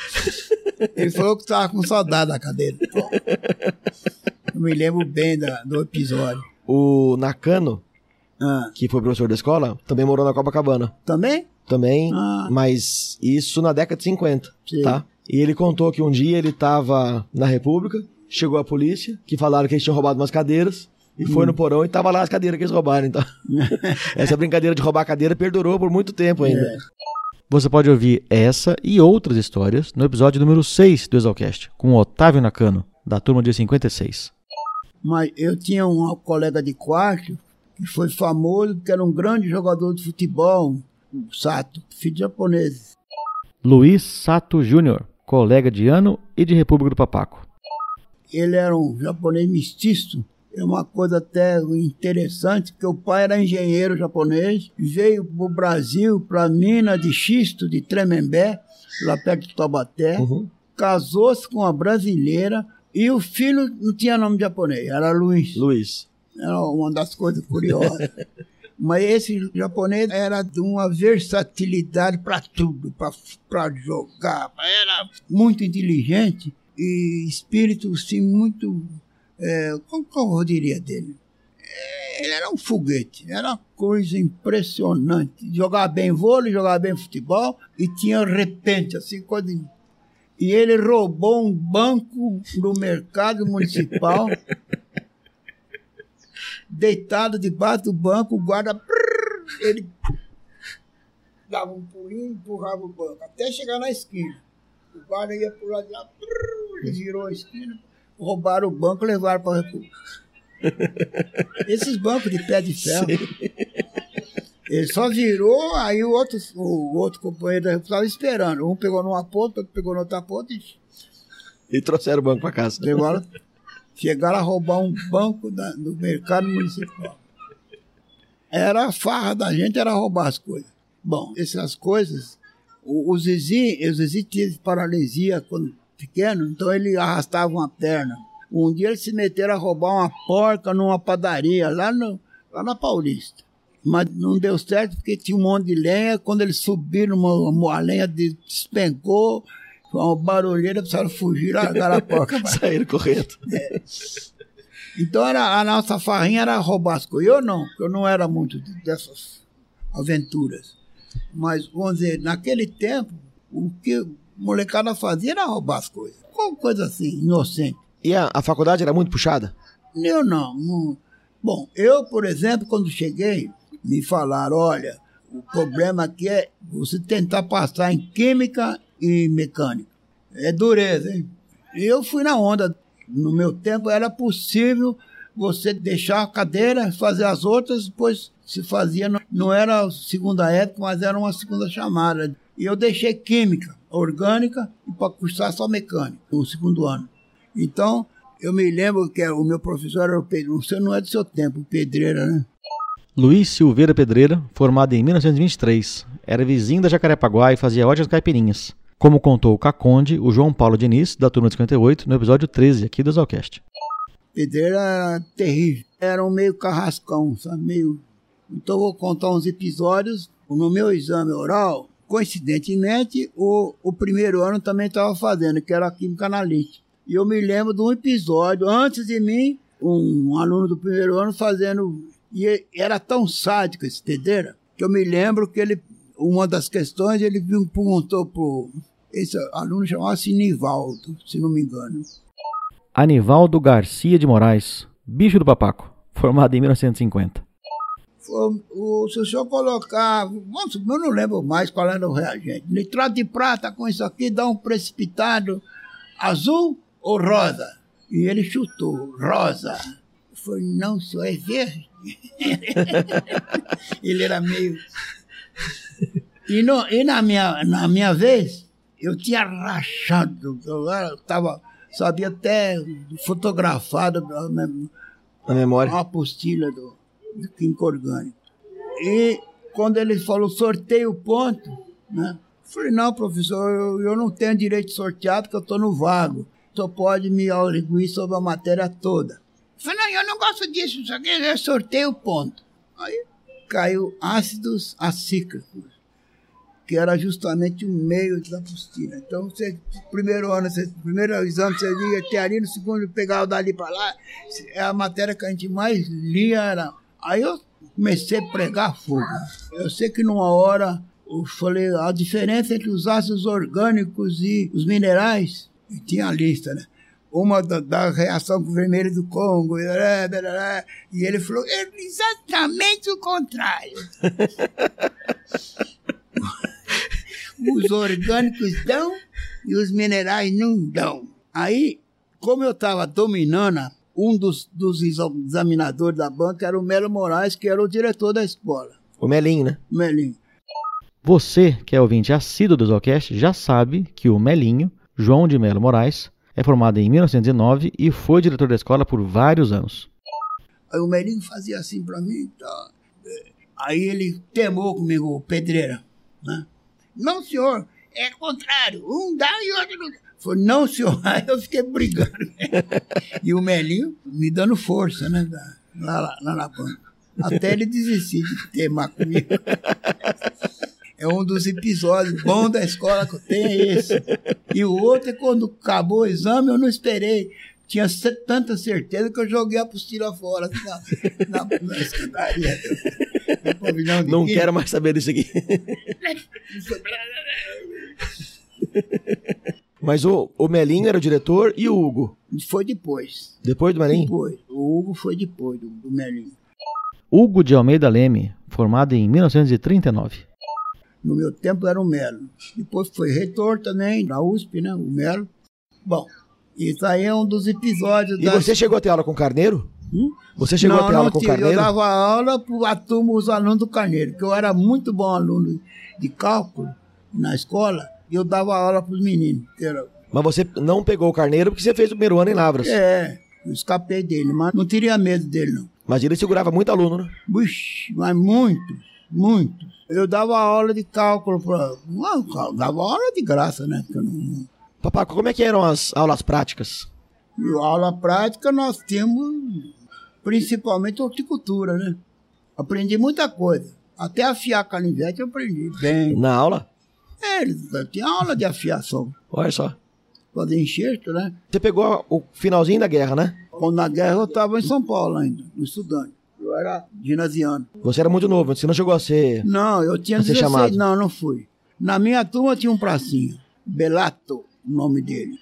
Ele falou que estava com saudade da cadeira. [LAUGHS] Eu me lembro bem da, do episódio. O Nakano, ah. que foi professor da escola, também morou na Copacabana. Também? Também, ah. mas isso na década de 50, Sim. tá? E ele contou que um dia ele estava na República, chegou a polícia, que falaram que eles tinham roubado umas cadeiras, e foi no porão e tava lá as cadeiras que eles roubaram, então. [LAUGHS] essa brincadeira de roubar a cadeira perdurou por muito tempo ainda. É. Você pode ouvir essa e outras histórias no episódio número 6 do Exalcast, com o Otávio Nakano, da turma de 56. Mas eu tinha um colega de quarto que foi famoso, que era um grande jogador de futebol, o Sato, filho de japonês. Luiz Sato Júnior, colega de ano e de República do Papaco. Ele era um japonês mestiço, é uma coisa até interessante, porque o pai era engenheiro japonês, veio para o Brasil, para a mina de xisto de Tremembé, lá perto de Taubaté, uhum. casou-se com uma brasileira e o filho não tinha nome japonês, era Luiz. Luiz. Era uma das coisas curiosas. [LAUGHS] Mas esse japonês era de uma versatilidade para tudo, para jogar, era muito inteligente e espírito sim muito é, como, como eu diria dele? É, ele era um foguete, era uma coisa impressionante. Jogava bem vôlei, jogava bem futebol e tinha repente, assim, coisa. E ele roubou um banco no mercado municipal, [LAUGHS] deitado debaixo do banco, o guarda. Ele dava um pulinho e empurrava o banco, até chegar na esquina. O guarda ia por lá de lá, ele virou a esquina, roubaram o banco e levaram para República. [LAUGHS] Esses bancos de pé de ferro. Sim. Ele só virou, aí o outro, o outro companheiro da República estava esperando. Um pegou numa ponta, outro pegou na outra ponta e. E trouxeram o banco para casa. Levaram, chegaram a roubar um banco da, do mercado municipal. Era a farra da gente, era roubar as coisas. Bom, essas coisas, o, o Zizi, o Zizi teve paralisia quando pequeno, então ele arrastava uma perna. Um dia eles se meteram a roubar uma porca numa padaria lá, no, lá na Paulista. Mas não deu certo porque tinha um monte de lenha. Quando eles subiram, uma, uma lenha despencou, uma barulheira, precisaram fugir, largaram a porca. [LAUGHS] Saíram correndo. É. Então era, a nossa farrinha era roubar as coisas. Eu não, eu não era muito dessas aventuras. Mas, vamos dizer, naquele tempo, o que molecada fazia era roubar as coisas. Qual coisa assim, inocente. E a, a faculdade era muito puxada? Eu não, não. Bom, eu, por exemplo, quando cheguei, me falaram, olha, o problema aqui é você tentar passar em química e mecânica. É dureza, hein? Eu fui na onda. No meu tempo era possível você deixar a cadeira, fazer as outras, depois se fazia, não era segunda época, mas era uma segunda chamada. E eu deixei química orgânica e para cursar só mecânica, no segundo ano. Então, eu me lembro que o meu professor era o Pedro, você não é do seu tempo, Pedreira, né? Luiz Silveira Pedreira, formado em 1923, era vizinho da Jacarepaguá e fazia ótimas caipirinhas. Como contou o Caconde, o João Paulo Diniz, da turma de 58, no episódio 13 aqui do Zalcast. Pedreira era terrível, era um meio carrascão, sabe? Meio... Então vou contar uns episódios. No meu exame oral, coincidentemente, o, o primeiro ano também estava fazendo, que era Química Analítica. E eu me lembro de um episódio, antes de mim, um aluno do primeiro ano fazendo E era tão sádico esse Tedeira que eu me lembro que ele, uma das questões, ele perguntou pro esse aluno chamava-se Nivaldo, se não me engano. Anivaldo Garcia de Moraes, bicho do papaco, formado em 1950. O, se o senhor colocar, nossa, eu não lembro mais qual era o reagente, nitrato de prata com isso aqui dá um precipitado azul ou rosa? E ele chutou, rosa. Foi, não, senhor, é verde. [LAUGHS] ele era meio. E, no, e na, minha, na minha vez, eu tinha rachado, eu tava, sabia até fotografado na memória uma apostila do, do químico orgânico. E quando ele falou sorteio ponto, né? Falei, não, professor, eu, eu não tenho direito de sortear porque eu estou no vago. Só pode me arguir sobre a matéria toda. Falei, não, eu não gosto disso, isso aqui é sorteio ponto. Aí caiu ácidos acíclicos que era justamente o meio da apostila. Então, você, primeiro ano, você, primeiro exame você lia teoria, no segundo pegava dali para lá, é a matéria que a gente mais lia era. Aí eu comecei a pregar fogo. Eu sei que numa hora eu falei a diferença entre os ácidos orgânicos e os minerais, e tinha a lista, né? Uma da, da reação com o vermelho do Congo, e, e ele falou exatamente o contrário. [LAUGHS] os orgânicos dão e os minerais não dão. Aí, como eu estava dominando, um dos, dos examinadores da banca era o Melo Moraes, que era o diretor da escola. O Melinho, né? Melinho. Você, que é ouvinte assíduo do Zocast, já sabe que o Melinho, João de Melo Moraes, é formado em 1909 e foi diretor da escola por vários anos. Aí o Melinho fazia assim para mim. Tá. Aí ele temou comigo, pedreira. Né? Não, senhor, é contrário. Um dá e outro não dá. Falei, não, senhor. [LAUGHS] Aí eu fiquei brigando. [LAUGHS] e o Melinho me dando força, né? Lá, lá, lá na banca. Até ele desistir de teimar comigo. [LAUGHS] É um dos episódios bons da escola que eu tenho é esse. E o outro é quando acabou o exame, eu não esperei. Tinha tanta certeza que eu joguei a apostila fora na, na, na escadaria. Não quero mais saber disso aqui. Mas o, o Melinho era o diretor e o Hugo? Foi depois. Depois do Melinho? Depois. O Hugo foi depois do, do Melinho. Hugo de Almeida Leme, formado em 1939. No meu tempo era o Melo. Depois foi reitor também, na USP, né? O Melo. Bom, isso aí é um dos episódios. E você chegou a ter aula com Carneiro? Hum? Você chegou não, a ter aula com tive. Carneiro? Eu dava aula para a turma, os alunos do Carneiro, porque eu era muito bom aluno de cálculo na escola, e eu dava aula para os meninos. Era... Mas você não pegou o Carneiro porque você fez o primeiro ano em Lavras. É, eu escapei dele, mas não teria medo dele, não. Mas ele segurava muito aluno, né? Buxi, mas muitos, muitos. Eu dava aula de cálculo, pra... não, dava aula de graça, né? Não... Papai, como é que eram as aulas práticas? E aula prática nós temos principalmente horticultura, né? Aprendi muita coisa. Até afiar canivete eu aprendi bem. Na aula? É, tinha aula de afiação. Olha só. Fazer enxerto, né? Você pegou o finalzinho da guerra, né? Quando na guerra eu estava em São Paulo ainda, estudante. Eu era ginasiano. Você era muito novo, você não chegou a ser. Não, eu tinha 16. Chamado. Não, não fui. Na minha turma tinha um pracinha. Belato, o nome dele.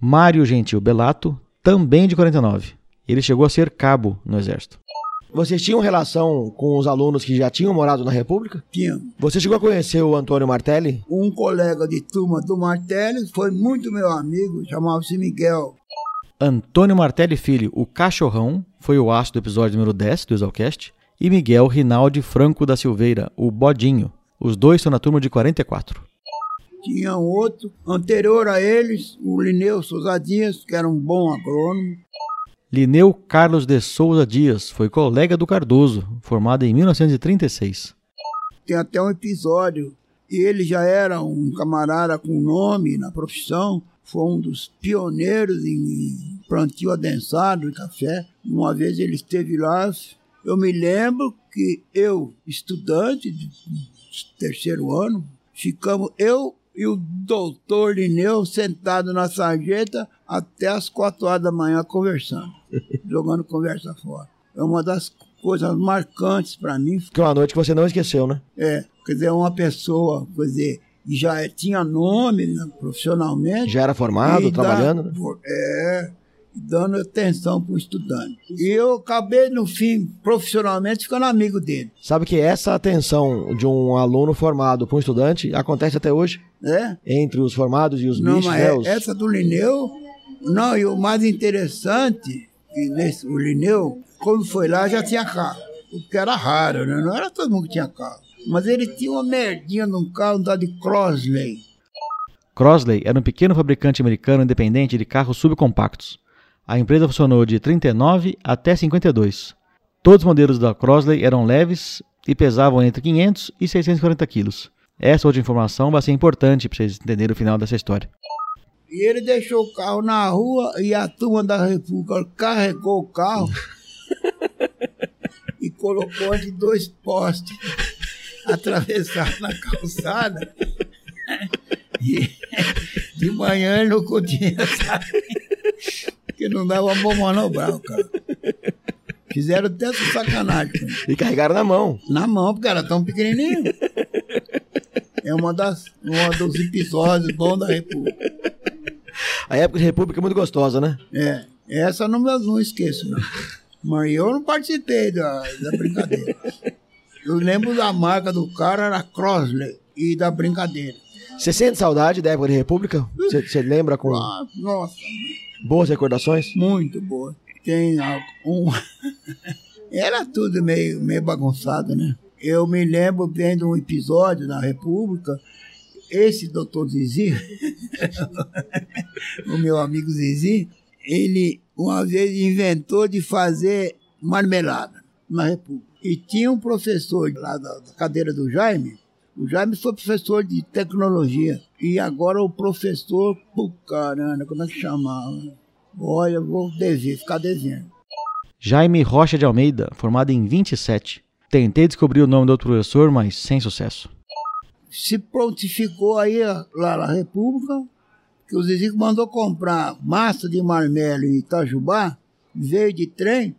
Mário Gentil Belato, também de 49. Ele chegou a ser cabo no exército. Vocês tinham relação com os alunos que já tinham morado na República? Tinha. Você chegou a conhecer o Antônio Martelli? Um colega de turma do Martelli foi muito meu amigo, chamava-se Miguel. Antônio Martelli Filho, o cachorrão, foi o aço do episódio número 10 do Exalcast, e Miguel Rinaldi Franco da Silveira, o Bodinho. Os dois estão na turma de 44. Tinha outro, anterior a eles, o Lineu Souza Dias, que era um bom agrônomo. Lineu Carlos de Souza Dias foi colega do Cardoso, formado em 1936. Tem até um episódio, e ele já era um camarada com nome na profissão, foi um dos pioneiros em plantio adensado de café. Uma vez ele esteve lá, eu me lembro que eu, estudante de terceiro ano, ficamos, eu e o doutor Lineu sentado na sarjeta até as quatro horas da manhã conversando, [LAUGHS] jogando conversa fora. É uma das coisas marcantes para mim. Que é uma noite que você não esqueceu, né? É, quer dizer, uma pessoa, quer dizer, já tinha nome né, profissionalmente. Já era formado, e trabalhando, né? É, dando atenção para o estudante. E eu acabei, no fim, profissionalmente, ficando amigo dele. Sabe que essa atenção de um aluno formado para um estudante acontece até hoje? né? Entre os formados e os Não, bichos, mas né? é- Os- essa do Lineu, não, e o mais interessante, que nesse, o Lineu, quando foi lá, já tinha carro. O que era raro, né? Não era todo mundo que tinha carro. Mas ele tinha uma merdinha num carro, tal de Crossley. Crosley era um pequeno fabricante americano independente de carros subcompactos. A empresa funcionou de 39 até 52. Todos os modelos da Crosley eram leves e pesavam entre 500 e 640 quilos. Essa outra informação vai ser importante para vocês entenderem o final dessa história. E ele deixou o carro na rua e a turma da República carregou o carro [LAUGHS] e colocou entre dois postes [LAUGHS] atravessados na calçada. E de manhã ele não podia porque não dava bom manobrar o carro. Fizeram tanto sacanagem. E carregaram na mão. Na mão, porque era tão pequenininho. É uma das, uma dos episódios bons da República. A época de República é muito gostosa, né? É, essa eu não, não esqueço, não. Mas eu não participei da, da brincadeira. Eu lembro da marca do cara, era Crossley, e da brincadeira. Você sente saudade da época de República? Você, lembra com Ah, nossa, boas recordações? muito boa. Tem um. [LAUGHS] Era tudo meio, meio bagunçado, né? Eu me lembro vendo um episódio na República, esse doutor Zizi, [LAUGHS] o meu amigo Zizi, ele uma vez inventou de fazer marmelada na República. E tinha um professor lá da, da cadeira do Jaime, o Jaime foi professor de tecnologia. E agora o professor, pô, caramba, como é que chamava? Olha, vou dever, ficar devendo. Jaime Rocha de Almeida, formado em 27. Tentei descobrir o nome do outro professor, mas sem sucesso. Se prontificou aí lá na República, que o Zizico mandou comprar massa de marmelo em Itajubá, veio de trem,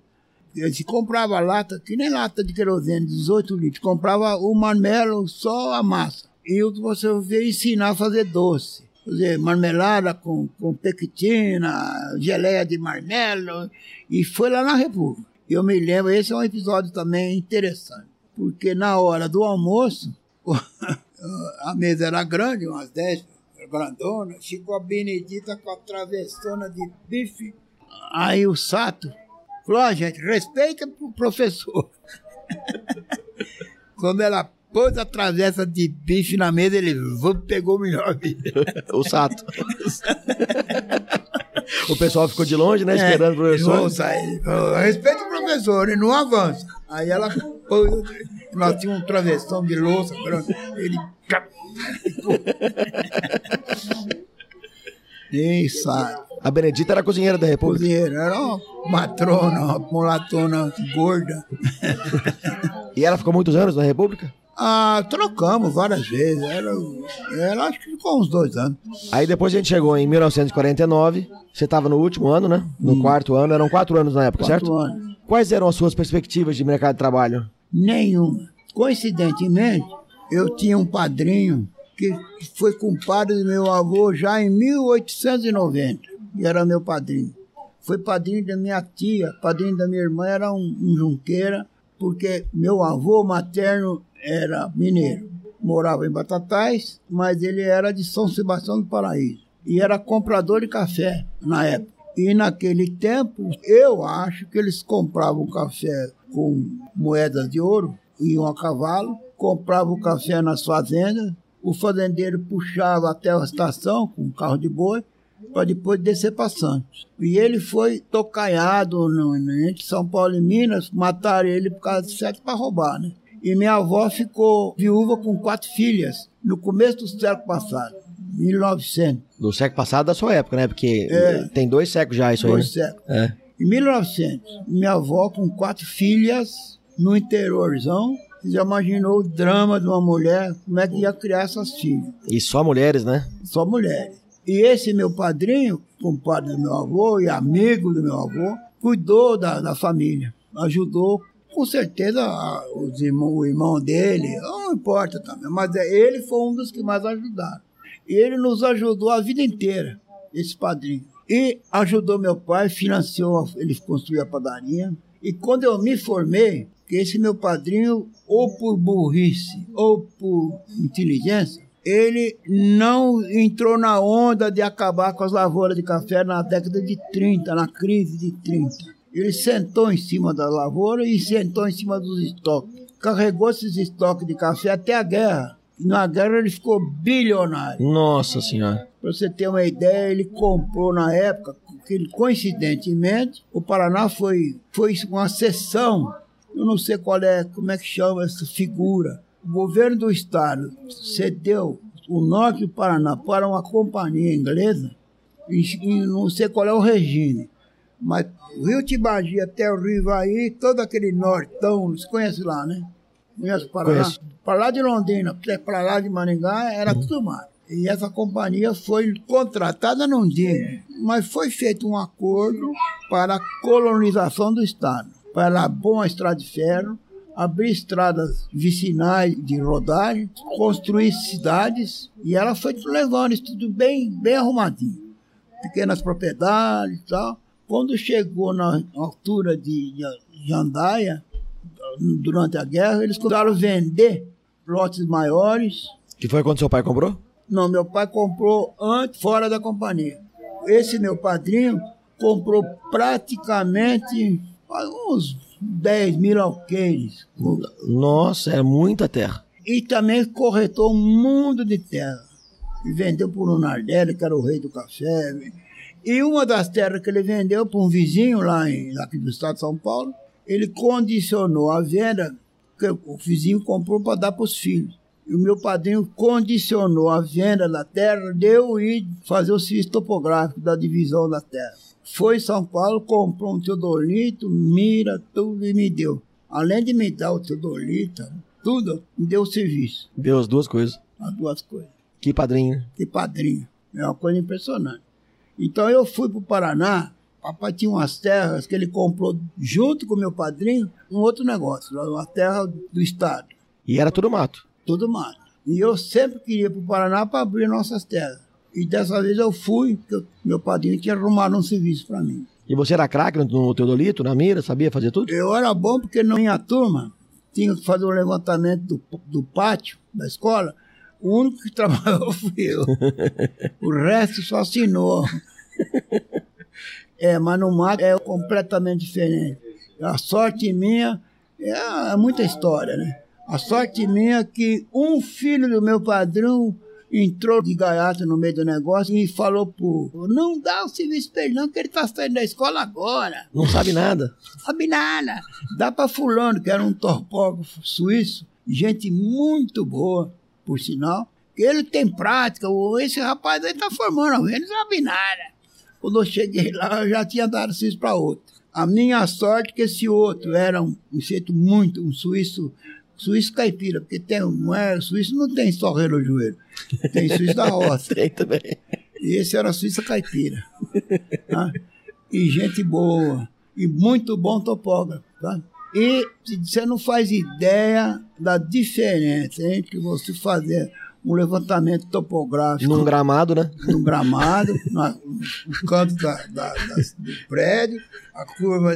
ele se comprava lata, que nem lata de querosene, 18 litros, comprava o marmelo, só a massa. E você veio ensinar a fazer doce. Dizer, marmelada com, com pectina, geleia de marmelo, e foi lá na República. Eu me lembro, esse é um episódio também interessante, porque na hora do almoço, [LAUGHS] a mesa era grande, umas 10, grandona, ficou a Benedita com a travessona de bife. Aí o Sato falou, ó gente, respeita o professor. [LAUGHS] Quando ela pôs a travessa de bife na mesa, ele pegou o melhor bife. [LAUGHS] O Sato. o pessoal ficou de longe, né? Esperando o É, professor. Nossa, ele falou, respeita o professor, ele não avança. Aí ela pôs, nós tínhamos um travessão de louça, ele... [LAUGHS] Ei, Sato. A Benedita era cozinheira da República. cozinheira, era uma matrona, uma mulatona gorda. E ela ficou muitos anos na República? Ah, trocamos várias vezes. Ela, ela acho que ficou uns dois anos. Aí depois a gente chegou em 1949. Você estava no último ano, né? No quarto ano. Eram quatro anos na época, Hum. Quatro certo? anos. Quais eram as suas perspectivas de mercado de trabalho? Nenhuma. Coincidentemente, eu tinha um padrinho que foi compadre do meu avô já em 1890. E era meu padrinho. Foi padrinho da minha tia, padrinho da minha irmã, era um, um junqueira, porque meu avô materno era mineiro. Morava em Batatais, mas ele era de São Sebastião do Paraíso. E era comprador de café na época. E naquele tempo, eu acho que eles compravam café com moedas de ouro, iam a cavalo, compravam o café nas fazendas, o fazendeiro puxava até a estação com um carro de boi, para depois descer para Santos. E ele foi tocaiado no, entre São Paulo e Minas, mataram ele por causa de sexo para roubar, né? E minha avó ficou viúva com quatro filhas no começo do século passado, 1900. Do século passado da sua época, né? Porque É. tem dois séculos já isso aí. né? Dois séculos. É. Em 1900, minha avó com quatro filhas no interiorzão, já imaginou o drama de uma mulher, como é que ia criar essas filhas? E só mulheres, né? Só mulheres. E esse meu padrinho, compadre do meu avô e amigo do meu avô, cuidou da, da família, ajudou com certeza os irmão, o irmão dele, não importa também, mas é, ele foi um dos que mais ajudaram. E ele nos ajudou a vida inteira, esse padrinho. E ajudou meu pai, financiou, ele construiu a padaria. E quando eu me formei, que esse meu padrinho, ou por burrice ou por inteligência, ele não entrou na onda de acabar com as lavouras de café na década de 30, na crise de 30. Ele sentou em cima da lavoura e sentou em cima dos estoques. Carregou esses estoques de café até a guerra. E na guerra ele ficou bilionário. Nossa senhora. Para você ter uma ideia, ele comprou na época, que coincidentemente, o Paraná foi, foi uma sessão, eu não sei qual é, como é que chama essa figura. O governo do estado cedeu o norte do Paraná para uma companhia inglesa, e, e não sei qual é o regime, mas o Rio Tibagi até o Rio Ivaí, todo aquele nortão, você conhece lá, né? Conhece o Paraná? Conheço. Para lá de Londrina, para lá de Maringá, era tudo mar. E essa companhia foi contratada, não digo, mas foi feito um acordo para a colonização do Estado. Para bom a estrada de ferro, abrir estradas vicinais de rodagem, construir cidades, e ela foi levando isso tudo bem, bem arrumadinho. Pequenas propriedades e tal. Quando chegou na altura de Jandaia, durante a guerra, eles começaram a vender lotes maiores. Que foi quando seu pai comprou? Não, meu pai comprou antes, fora da companhia. Esse meu padrinho comprou praticamente uns 10 mil alqueires. Nossa, é muita terra. E também corretou um mundo de terra. E vendeu por um Nardelli, que era o rei do café. E uma das terras que ele vendeu para um vizinho lá em, aqui do estado de São Paulo, ele condicionou a venda, que o vizinho comprou para dar para os filhos. E o meu padrinho condicionou a venda da terra de eu ir fazer o serviço topográfico da divisão da terra. Foi em São Paulo, comprou um teodolito, mira, tudo e me deu. Além de me dar o teodolito, tudo, me deu o serviço. Deu as duas coisas. As duas coisas. Que padrinho. Que padrinho. É uma coisa impressionante. Então eu fui para o Paraná, papai tinha umas terras que ele comprou junto com meu padrinho, um outro negócio, uma terra do estado. E era tudo mato. Tudo mato. E eu sempre queria para o Paraná para abrir nossas terras. E dessa vez eu fui, porque meu padrinho tinha arrumado um serviço para mim. E você era craque no, Teodolito, na mira, sabia fazer tudo? Eu era bom porque na minha turma tinha que fazer o um levantamento do, do pátio da escola. O único que [LAUGHS] trabalhou fui eu. [LAUGHS] o resto só assinou. É, mas no mato é completamente diferente. A sorte minha é, é muita história, né? A sorte minha é que um filho do meu padrão entrou de gaiato no meio do negócio e falou pro não dá o serviço pra ele não, que ele tá saindo da escola agora. Não sabe nada. Sabe nada. Dá pra fulano, que era um topógrafo suíço, gente muito boa, por sinal. que Ele tem prática, esse rapaz aí tá formando, ele não sabe nada. Quando eu cheguei lá, eu já tinha dado serviço para outro. A minha sorte é que esse outro era um, um jeito muito, um suíço Suíço caipira, porque tem, não é, suíço não tem só relojoeiro, tem suíço da roça. [LAUGHS] tem também. E esse era suíça caipira. Tá? E gente boa, e muito bom topógrafo. Tá? E você não faz ideia da diferença entre você fazer um levantamento topográfico. Num gramado, né? Num gramado, [LAUGHS] no, no canto da, da, da, do prédio, a curva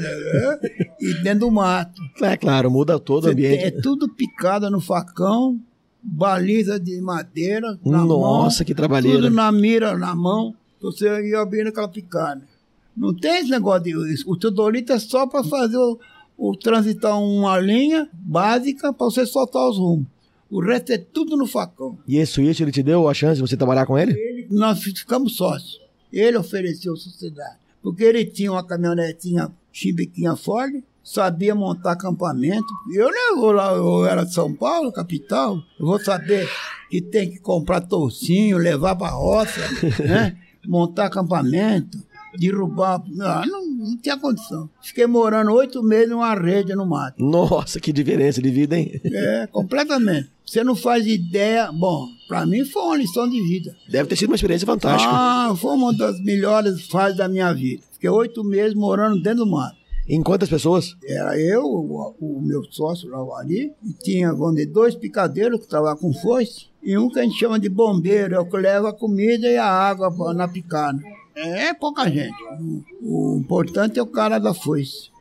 e dentro do mato. É claro, muda todo o ambiente. É tudo picado no facão, baliza de madeira. Nossa, mão, que trabalheira. Tudo na mira, na mão, você ia abrindo aquela picada. Não tem esse negócio de. O teodolito é só para fazer o, o transitar uma linha básica para você soltar os rumos. O resto é tudo no facão. E esse suíço, ele te deu a chance de você trabalhar com ele? ele nós ficamos sócios. Ele ofereceu sociedade. Porque ele tinha uma caminhonetinha chibiquinha Ford, sabia montar acampamento. Eu não vou lá, eu era de São Paulo, capital, eu vou saber que tem que comprar toucinho, levar para roça, [LAUGHS] né? montar acampamento, derrubar. Não, não, não tinha condição. Fiquei morando oito meses numa rede no mato. Nossa, que diferença de vida, hein? É, completamente. Você não faz ideia. Bom, para mim foi uma lição de vida. Deve ter sido uma experiência fantástica. Ah, foi uma das melhores fases da minha vida. Fiquei oito meses morando dentro do mato. Em quantas pessoas? Era eu, o, o meu sócio lá, o Ari, e tinha, dois picadeiros que trabalhavam com foice, e um que a gente chama de bombeiro, é o que leva a comida e a água na picada. É pouca gente. O, o importante é o cara da foice.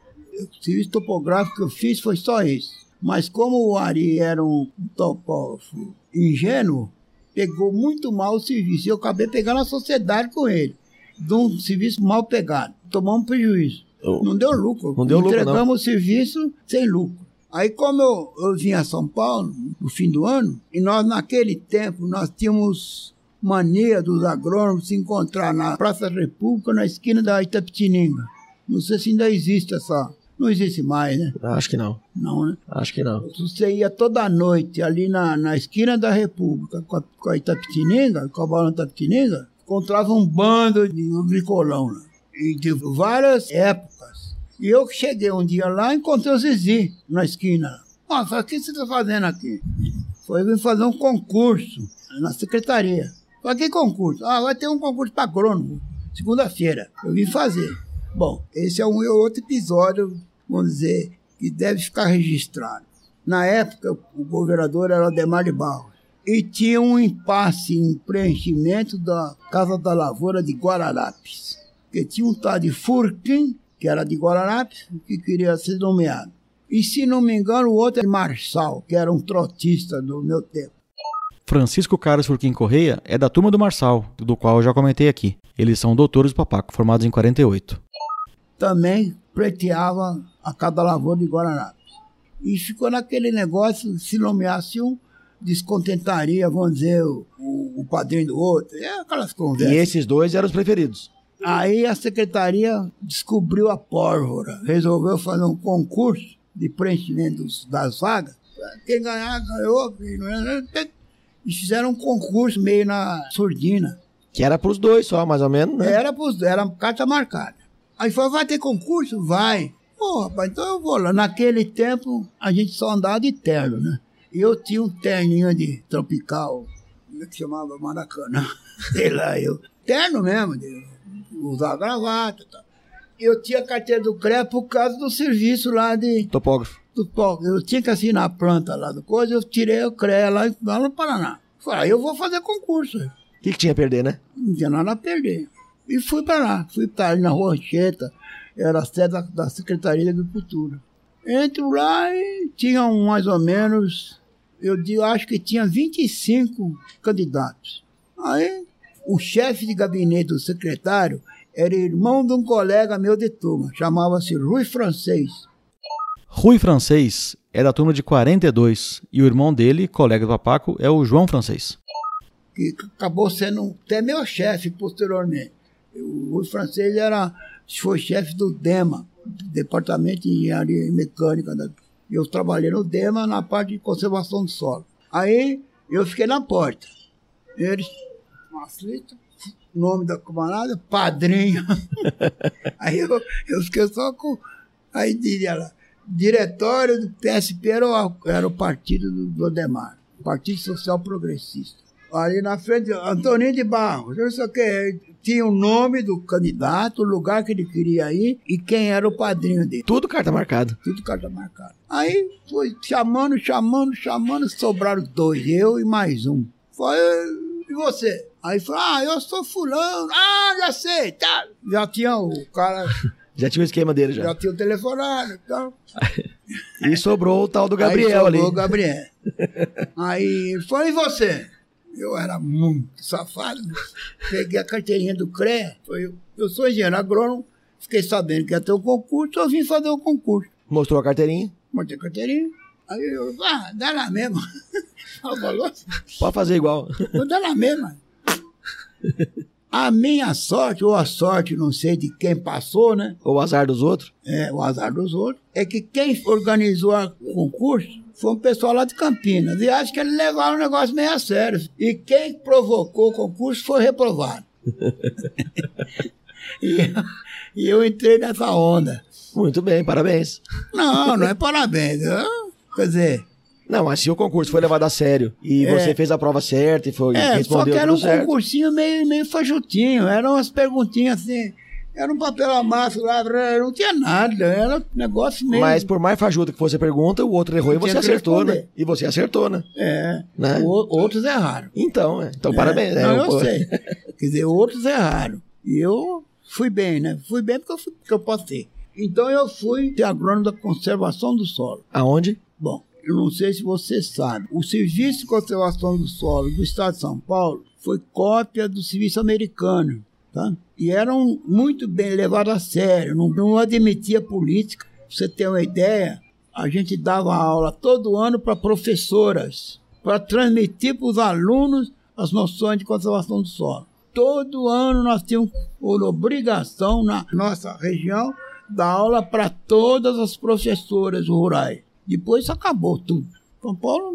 O serviço topográfico que eu fiz foi só esse. Mas como o Ari era um topógrafo ingênuo, pegou muito mal o serviço. E eu acabei pegando a sociedade com ele. De um serviço mal pegado. Tomamos um prejuízo. Oh. Não deu lucro. Não deu lucro, não. Entregamos o serviço sem lucro. Aí como eu, eu vim a São Paulo no fim do ano, e nós naquele tempo nós tínhamos mania dos agrônomos se encontrar na Praça da República, na esquina da Itapetininga. Não sei se ainda existe essa... Não existe mais, né? Acho que não. Não, né? Acho que não. Você ia toda noite ali na, na esquina da República com a, com a Itapetininga, com a bola Itapetininga, encontrava um bando de agricolão lá. E de várias épocas. E eu que cheguei um dia lá encontrei o Zizi na esquina. Nossa, o que você está fazendo aqui? Foi vir fazer um concurso na secretaria. Falei, que concurso? Ah, vai ter um concurso para agrônomo, segunda-feira. Eu vim fazer. Bom, esse é um outro episódio, vamos dizer, que deve ficar registrado. Na época, o governador era Ademar de Barros. E tinha um impasse em preenchimento da Casa da Lavoura de Guararapes. Porque tinha um tal de Furquim, que era de Guararapes, que queria ser nomeado. E se não me engano, o outro é Marçal, que era um trotista do meu tempo. Francisco Carlos Furquim Correia é da turma do Marçal, do qual eu já comentei aqui. Eles são doutores do Papaco, formados em 48. também pleiteava a cada lavoura de Guararapes. E ficou naquele negócio, se nomeasse um, descontentaria, vamos dizer, o, o, padrinho do outro. É aquelas E conversas. esses dois eram os preferidos. Aí a secretaria descobriu a pólvora, resolveu fazer um concurso de preenchimento das vagas. Quem ganhar, ganhou. E fizeram um concurso meio na surdina. Que era pros dois só, mais ou menos, né? Era, pros, era carta marcada. Aí falou, vai ter concurso? Vai. Pô, rapaz, então eu vou lá. Naquele tempo, a gente só andava de terno, né? E eu tinha um terninho de tropical, como é que chamava? Maracanã. [LAUGHS] Sei lá, eu. Terno mesmo, de usar gravata e tal. E eu tinha carteira do CREA por causa do serviço lá de... Topógrafo. pó. Eu tinha que assinar a planta lá do coisa, eu tirei o CREA lá, lá no Paraná. Falei, aí eu vou fazer concurso. O que, que tinha a perder, né? Não tinha nada a perder. E fui para lá. Fui para ali na Rua Anchieta, era a sede da, da Secretaria de Agricultura. Entro lá e tinham mais ou menos, eu digo, acho que tinha 25 candidatos. Aí o chefe de gabinete do secretário era irmão de um colega meu de turma, chamava-se Rui Francês. Rui Francês é da turma de 42 e o irmão dele, colega do Papaco, é o João Francês. que acabou sendo até meu chefe posteriormente. O Francês era, foi chefe do DEMA, Departamento de Engenharia e Mecânica. da- Eu trabalhei no DEMA na parte de conservação do solo. Aí eu fiquei na porta. Eles, aflito, nome da camarada, padrinho. [LAUGHS] Aí eu, eu fiquei só com. Aí diria lá, diretório do PSP era o, era o partido do, do Partido Social Progressista. Ali na frente, Antoninho de Barros, não sei o que, tinha o nome do candidato, o lugar que ele queria ir e quem era o padrinho dele. Tudo carta marcada. Tudo carta marcada. Aí foi chamando, chamando, chamando, sobraram dois, eu e mais um. Foi, e você? Aí falou, ah, eu sou fulano, ah, já sei, tá. Já tinha o cara, [LAUGHS] Já tinha o esquema dele já. já tinha o telefonado e tal. [LAUGHS] E sobrou o tal do Gabriel Aí ali. sobrou o Gabriel. [LAUGHS] Aí ele falou, e você? Eu era muito safado. Peguei a carteirinha do CREA. Eu, eu sou engenheiro agrônomo. Fiquei sabendo que ia ter o concurso. Eu vim fazer o concurso. Mostrou a carteirinha. Montei a carteirinha. Aí eu, ah, dá. [LAUGHS] Ela falou assim, Pode fazer igual. vou dar lá mesmo. A minha sorte, ou a sorte, não sei de quem passou, né? Ou o azar dos outros. é, o azar dos outros, é que quem organizou o concurso foi um pessoal lá de Campinas. E acho que eles levaram o negócio meio a sério. E quem provocou o concurso foi reprovado. [LAUGHS] e, eu, e eu entrei nessa onda. Muito bem, parabéns. Não, não é parabéns. eu- quer dizer, Não, mas se o concurso foi levado a sério e É. você fez a prova certa e foi é, só respondeu que era um certo. concursinho meio, meio fajutinho. Eram umas perguntinhas assim, Era um papel amasso lá, não tinha nada, era negócio mesmo. Mas por mais fajuta que fosse a pergunta, o outro errou e você acertou, né? responder. E você acertou, né? É, Né? o- outros erraram. Então, é. Então, parabéns. É, É, não, eu- eu sei. Quer dizer, outros erraram. E eu fui bem, né? Fui bem porque eu, fui, porque eu passei. Então eu fui ser agrônomo da conservação do solo. Aonde? Bom, eu não sei se você sabe, o Serviço de Conservação do Solo do Estado de São Paulo foi cópia do serviço americano, tá? E eram muito bem levados a sério, não, não admitia política. Pra você ter uma ideia, a gente dava aula todo ano para professoras, para transmitir para os alunos as noções de conservação do solo. Todo ano nós tínhamos por obrigação na nossa região dar aula para todas as professoras rurais. Depois isso acabou tudo. São Paulo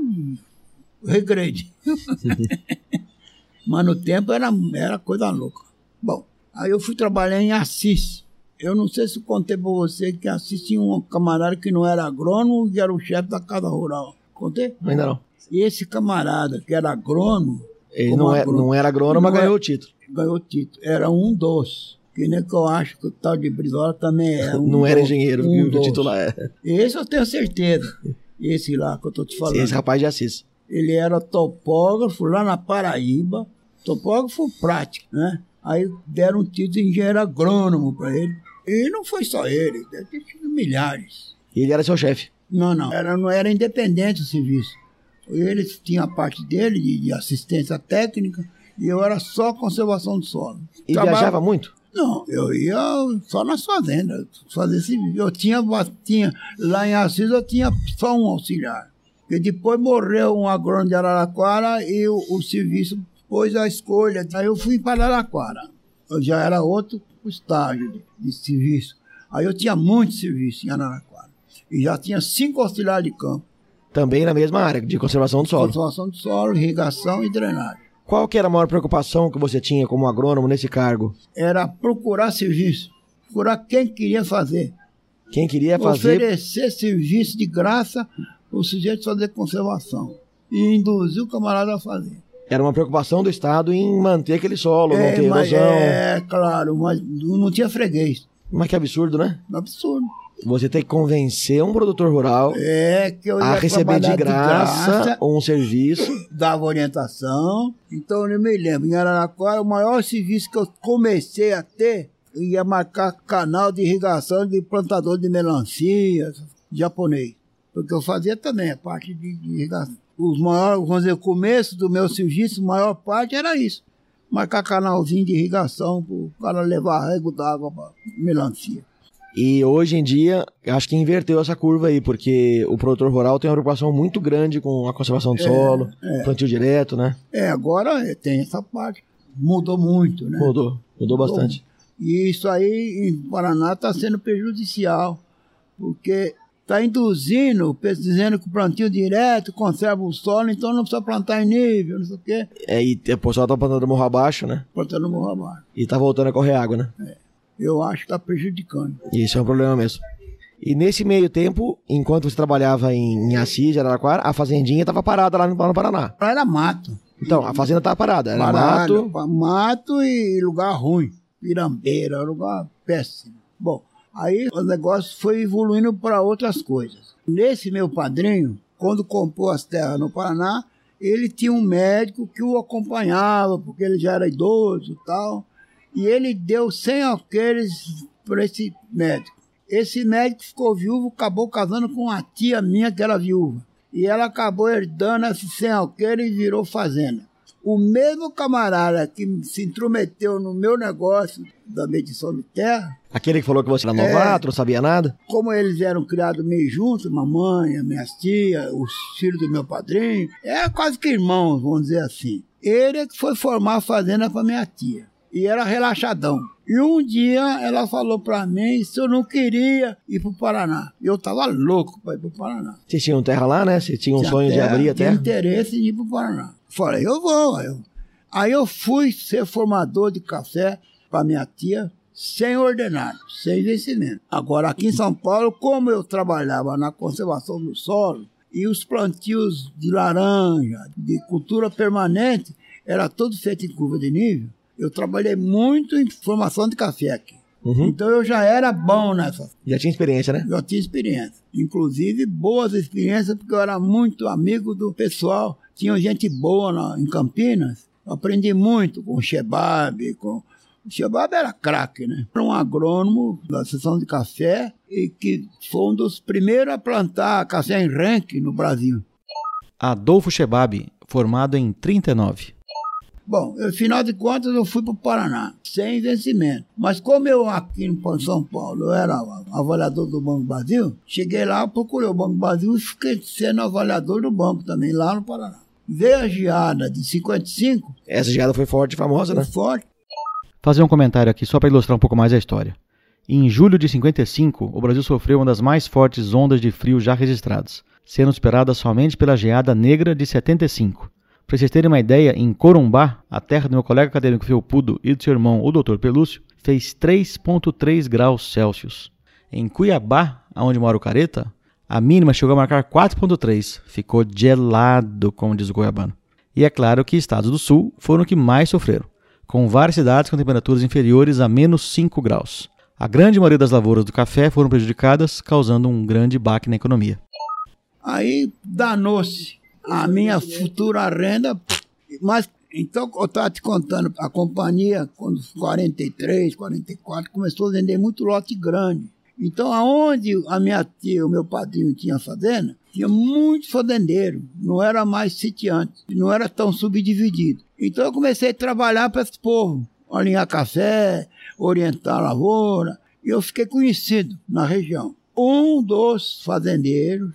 regrede. [LAUGHS] Mas no tempo era, era coisa louca. Bom, aí eu fui trabalhar em Assis. Eu não sei se contei para você que Assis tinha um camarada que não era agrônomo e era o chefe da casa rural. Contei? Ainda não. E esse camarada que era agrônomo, Ele não, é, agrônomo. não era agrônomo, mas é- ganhou o título. ganhou o título. Era um dos. Que nem que eu acho que o tal de Brizola também é. [LAUGHS] um não era dos- engenheiro, um o título é. Esse eu tenho certeza. Esse lá que eu tô te falando. Esse rapaz de Assis. Ele era topógrafo lá na Paraíba, topógrafo prático, né? Aí deram um título de engenheiro agrônomo para ele. E não foi só ele, deve ter tido milhares. E ele era seu chefe. Não, não, era, não era independente o serviço. Ele tinha a parte dele de, de assistência técnica e eu era só conservação do solo. E Trabalhava- viajava muito? Não, eu ia só nas fazendas, fazer serviço. Eu tinha, tinha, lá em Assis eu tinha só um auxiliar. Porque depois morreu um agrônomo de Araraquara e o, o serviço pôs a escolha. Aí eu fui para Araraquara. Eu já era outro estágio de, de serviço. Aí eu tinha muito serviço em Araraquara. E já tinha cinco auxiliares de campo. Também na mesma área, de conservação do solo. Conservação do solo, irrigação e drenagem. Qual que era a maior preocupação que você tinha como agrônomo nesse cargo? Era procurar serviço. Procurar quem queria fazer. Quem queria fazer... oferecer serviço de graça para o sujeito fazer conservação e induzir o camarada a fazer. Era uma preocupação do Estado em manter aquele solo, não ter mas, erosão. é, claro, mas não tinha freguês. Mas que absurdo, né? Absurdo. Você tem que convencer um produtor rural É a receber de trabalhar graça, um serviço. [COUGHS] dava orientação. Então eu me lembro, em Araraquara, o maior serviço que eu comecei a ter, eu ia marcar canal de irrigação de plantador de melancia, japonês. Porque eu fazia também a parte de, de irrigação. Os maiores, vamos dizer, o começo do meu serviço, a maior parte era isso. Marcar canalzinho de irrigação para o cara levar rego d'água para melancia. E hoje em dia, acho que inverteu essa curva aí, porque o produtor rural tem uma preocupação muito grande com a conservação do solo, plantio direto, né? É, agora é, tem essa parte. Mudou muito, né? Mudou, mudou bastante. E isso aí em Paraná está sendo prejudicial, porque está induzindo, dizendo que o plantio direto conserva o solo, então não precisa plantar em nível, não sei o quê, É, e o pessoal tá plantando morro abaixo, né? plantando morro abaixo. E tá voltando a correr água, né? Eu acho que está prejudicando. Isso é um problema mesmo. E nesse meio tempo, enquanto você trabalhava em, em Assis, Araraquara, a fazendinha estava parada lá no, lá no Paraná. Lá era mato. Então, a fazenda estava parada. Era Parado, mato. mato e lugar ruim. Pirambeira, lugar péssimo. Bom, aí o negócio foi evoluindo para outras coisas. Nesse meu padrinho, quando comprou as terras no Paraná, ele tinha um médico que o acompanhava, porque ele já era idoso e tal. E ele deu 100 alqueires para esse médico. Esse médico ficou viúvo, acabou casando com uma tia minha que era viúva. E ela acabou herdando esses 100 alqueires e virou fazenda. O mesmo camarada que se intrometeu no meu negócio da medição de terra, Aquele que falou que você era novato, não sabia nada. como eles eram criados meio juntos, mamãe, as minhas tias, os filhos do meu padrinho, era quase que irmãos, vamos dizer assim. Ele é que foi formar a fazenda para minha tia. E era relaxadão. E um dia ela falou para mim se eu não queria ir para o Paraná. Eu tava louco para ir para o Paraná. Vocês tinham terra lá, né? Vocês tinham um Tinha sonho de terra, abrir a tinha terra. interesse em ir para o Paraná. Falei, eu vou. Eu. Aí eu fui ser formador de café para minha tia, sem ordenado, sem vencimento. Agora, aqui em São Paulo, como eu trabalhava na conservação do solo, e os plantios de laranja, de cultura permanente, era tudo feito em curva de nível, eu trabalhei muito em formação de café aqui. Uhum. Então eu já era bom nessa. Já tinha experiência, né? Eu tinha experiência. Inclusive boas experiências, porque eu era muito amigo do pessoal. Tinha gente boa na, em Campinas. Eu aprendi muito com o Shebab, com. O Shebab era craque, né? Era um agrônomo da seção de café e que foi um dos primeiros a plantar café em ranking no Brasil. Adolfo Shebab, formado em 39. Bom, eu, afinal de contas eu fui para o Paraná, sem vencimento. Mas como eu aqui em São Paulo eu era avaliador do Banco Brasil, cheguei lá, procurei o Banco Brasil e fiquei sendo avaliador do banco também, lá no Paraná. Veio a geada de 55, Essa geada foi forte e famosa, foi né? forte, Fazer um comentário aqui só para ilustrar um pouco mais a história. Em julho de 55, o Brasil sofreu uma das mais fortes ondas de frio já registradas, sendo superada somente pela geada negra de 75. Para vocês terem uma ideia, em Corumbá, a terra do meu colega acadêmico Felpudo e do seu irmão, o Dr. Pelúcio, fez 3,3 graus Celsius. Em Cuiabá, onde mora o Careta, a mínima chegou a marcar 4,3. Ficou gelado, como diz o goiabano. E é claro que estados do sul foram os que mais sofreram, com várias cidades com temperaturas inferiores a menos 5 graus. A grande maioria das lavouras do café foram prejudicadas, causando um grande baque na economia. Aí danou-se a minha futura renda. Mas então eu estava te contando, a companhia, quando 43, 44, começou a vender muito lote grande. Então, aonde a minha tia, o meu padrinho tinha fazenda, tinha muitos fazendeiros, não era mais sitiante, não era tão subdividido. Então eu comecei a trabalhar para esse povo, alinhar café, orientar a lavoura, e eu fiquei conhecido na região. Um dos fazendeiros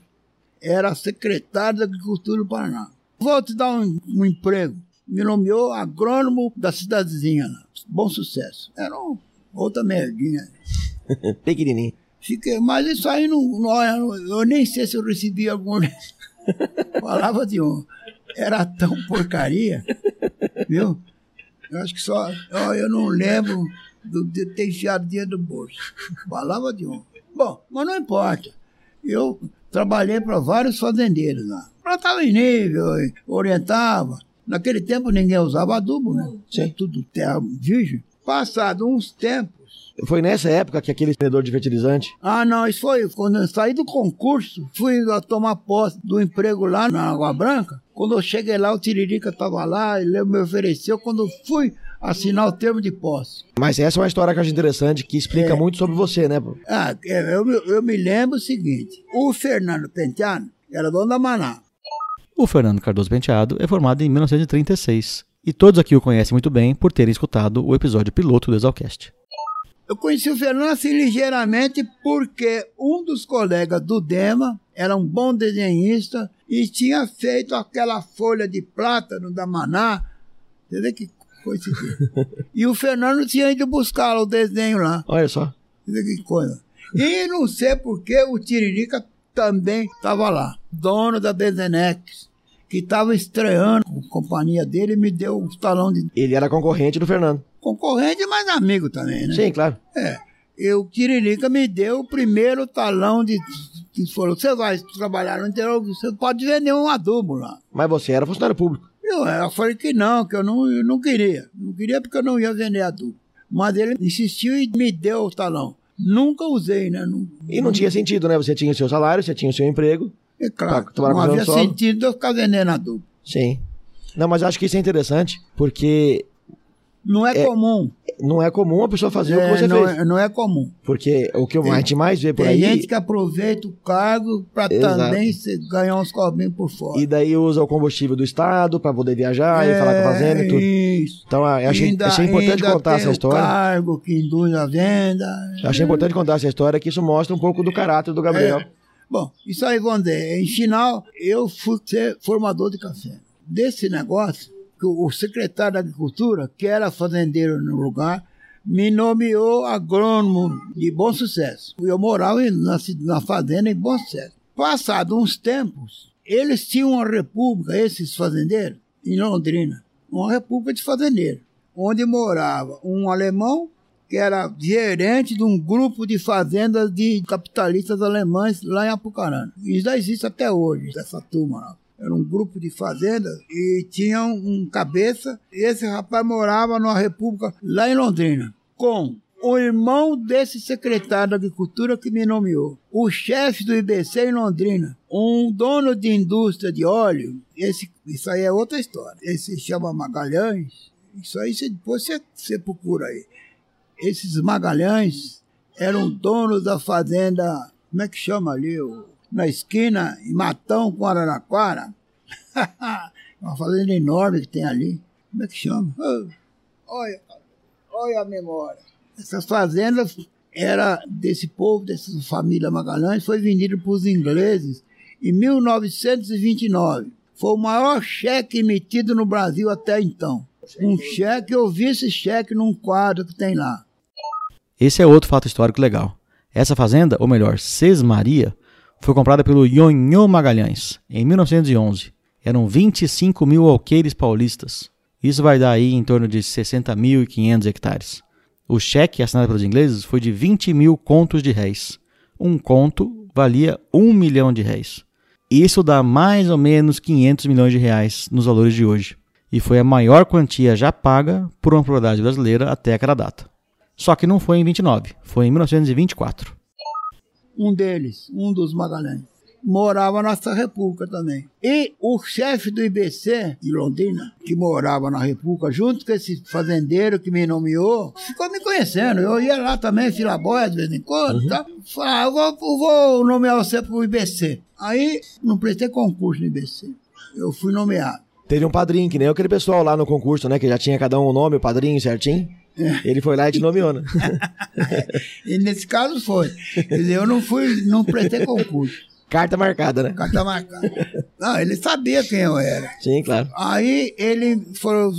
era secretário da Agricultura do Paraná. Vou te dar um, um emprego. Me nomeou agrônomo da cidadezinha lá. Bom sucesso. Era um, outra merdinha. [LAUGHS] Pequenininho. Fiquei, mas isso aí não, não- eu, nem sei se eu recebi algum. Falava [LAUGHS] de um. Era tão porcaria, viu? Eu acho que só. ó, eu não lembro do- de ter enfiado dinheiro do bolso. Falava de um. Bom, mas não importa. Eu trabalhei para vários fazendeiros lá. Plantava em nível, orientava. Naquele tempo ninguém usava adubo, né? Sim. Tudo terra virgem. Passado uns tempos. Foi nessa época que aquele vendedor de fertilizante. Ah, não, isso foi quando eu saí do concurso, fui lá tomar posse do emprego lá na Água Branca. Quando eu cheguei lá, o Tiririca estava lá, ele me ofereceu. Quando eu fui assinar o termo de posse. Mas essa é uma história que eu acho interessante, que explica É. muito sobre você, né? pô? Ah, é, eu, me- eu me lembro o seguinte: o Fernando Penteado era dono da Maná. O Fernando Cardoso Penteado é formado em 1936 e todos aqui o conhecem muito bem por terem escutado o episódio piloto do Exalcast. Eu conheci o Fernando assim ligeiramente porque um dos colegas do Dema era um bom desenhista e tinha feito aquela folha de plátano da Maná. Você vê que coincidência. [LAUGHS] e o Fernando tinha ido buscar o desenho lá. Olha só. Você vê que coisa. E não sei por que o Tiririca também estava lá. Dono da Desenex, que estava estreando com a companhia dele e me deu o talão de Ele era concorrente do Fernando. concorrente, mas amigo também, né? Sim, claro. É. E o Tiririca me deu o primeiro talão de. que falou: você vai trabalhar no interior, você pode vender um adubo lá. Mas você era funcionário público. Eu, eu falei que não, que eu não, eu não queria. Não queria porque eu não ia vender adubo. Mas ele insistiu e me deu o talão. Nunca usei, né? Não, E não tinha sentido, né? Você tinha o seu salário, você tinha o seu emprego. É claro, Pra- trabalhar não havia solo. sentido eu ficar vendendo adubo. Sim. Não, mas acho que isso é interessante, porque Não é, É, comum. não é comum a pessoa fazer o É, que você não, fez. é, não é comum. Porque o que a gente mais vê por Tem aí. gente que aproveita o cargo para também ganhar uns cobrinhos por fora. E daí usa o combustível do Estado pra poder viajar e falar com a fazenda e tudo. É, Isso. Então, eu achei, Ainda- achei importante contar tem essa o história. cargo que induz a venda. Achei importante contar essa história, que isso mostra um pouco do caráter do Gabriel. É. Bom, isso aí, dizer, em final, eu fui ser formador de café. Desse negócio, que o secretário da Agricultura, que era fazendeiro no lugar, me nomeou agrônomo de bom sucesso. Eu morava na, na fazenda em bom sucesso. Passado uns tempos, eles tinham uma república, esses fazendeiros, em Londrina, uma república de fazendeiros, onde morava um alemão que era gerente de um grupo de fazendas de capitalistas alemães lá em Apucarana. Isso já existe até hoje, essa turma lá. Era um grupo de fazendas e tinha um, cabeça. Esse rapaz morava numa república lá em Londrina, com o irmão desse secretário da Agricultura que me nomeou, o chefe do IBC em Londrina, um dono de indústria de óleo, esse, isso aí é outra história. Esse se chama Magalhães, isso aí você, depois você, você procura aí. Esses Magalhães eram donos da fazenda, como é que chama ali, na esquina, em Matão com Araraquara. [LAUGHS] Uma fazenda enorme que tem ali. Como é que chama? Olha, olha a memória. Essas fazendas era desse povo, dessa família Magalhães, foi vendido para os ingleses em 1929. Foi o maior cheque emitido no Brasil até então. Um cheque, eu vi esse cheque num quadro que tem lá. Esse é outro fato histórico legal. Essa fazenda, ou melhor, Sesmaria, foi comprada pelo Nhonhô Magalhães em 1911. Eram 25 mil alqueires paulistas. Isso vai dar aí em torno de 60.500 hectares. O cheque assinado pelos ingleses foi de 20 mil contos de réis. Um conto valia um milhão de réis. Isso dá mais ou menos 500 milhões de reais nos valores de hoje. E foi a maior quantia já paga por uma propriedade brasileira até aquela data. Só que não foi em 29, foi em 1924. Um deles, um dos Magalhães, morava nessa república também. E o chefe do IBC de Londrina, que morava na república, junto com esse fazendeiro que me nomeou, ficou me conhecendo. Eu ia lá também, filabóia de vez em quando, uhum. tá? Falava, eu vou, vou nomear você para o IBC. Aí, não prestei concurso no IBC. Eu fui nomeado. Teve um padrinho, que nem aquele pessoal lá no concurso, né? Que já tinha cada um o nome, o padrinho certinho. Ele foi lá e te nomeou, né? [LAUGHS] e nesse caso foi. Eu não fui, não prestei concurso. Carta marcada, né? Carta marcada. Não, ele sabia quem eu era. Sim, claro. Aí ele falou: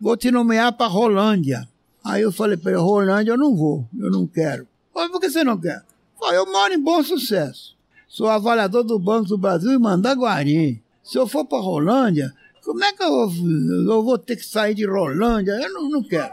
vou te nomear para Rolândia. Aí eu falei para ele: Rolândia eu não vou, eu não quero. Falei, por que você não quer? Falei, eu moro em bom sucesso. Sou avaliador do Banco do Brasil em Mandaguari. Se eu for para Rolândia, como é que eu vou, eu vou ter que sair de Rolândia? Eu não, não quero.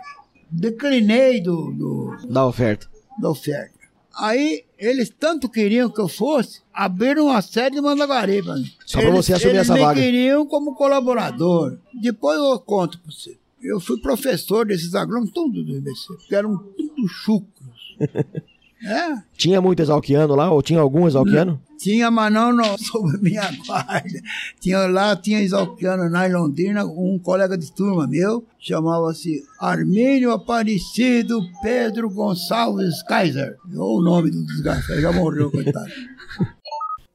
Declinei do, do, da oferta. Da oferta. Aí eles tanto queriam que eu fosse, abriram uma sede de Mandaguari para mim. Só para você assumir essa vaga. Eles queriam como colaborador. Depois eu conto para você. Eu fui professor desses agrônomos, tudo do IBC, porque eram tudo chucros. [LAUGHS] é. Tinha muito exalquiano lá, ou tinha algum exalquiano? Tinha, mas não, não [LAUGHS] sob minha guarda. Tinha lá, tinha exalquiano na Londrina, um colega de turma meu, chamava-se Armínio Aparecido Pedro Gonçalves Kaiser. Ou o nome do desgraçado, já morreu, coitado. [LAUGHS]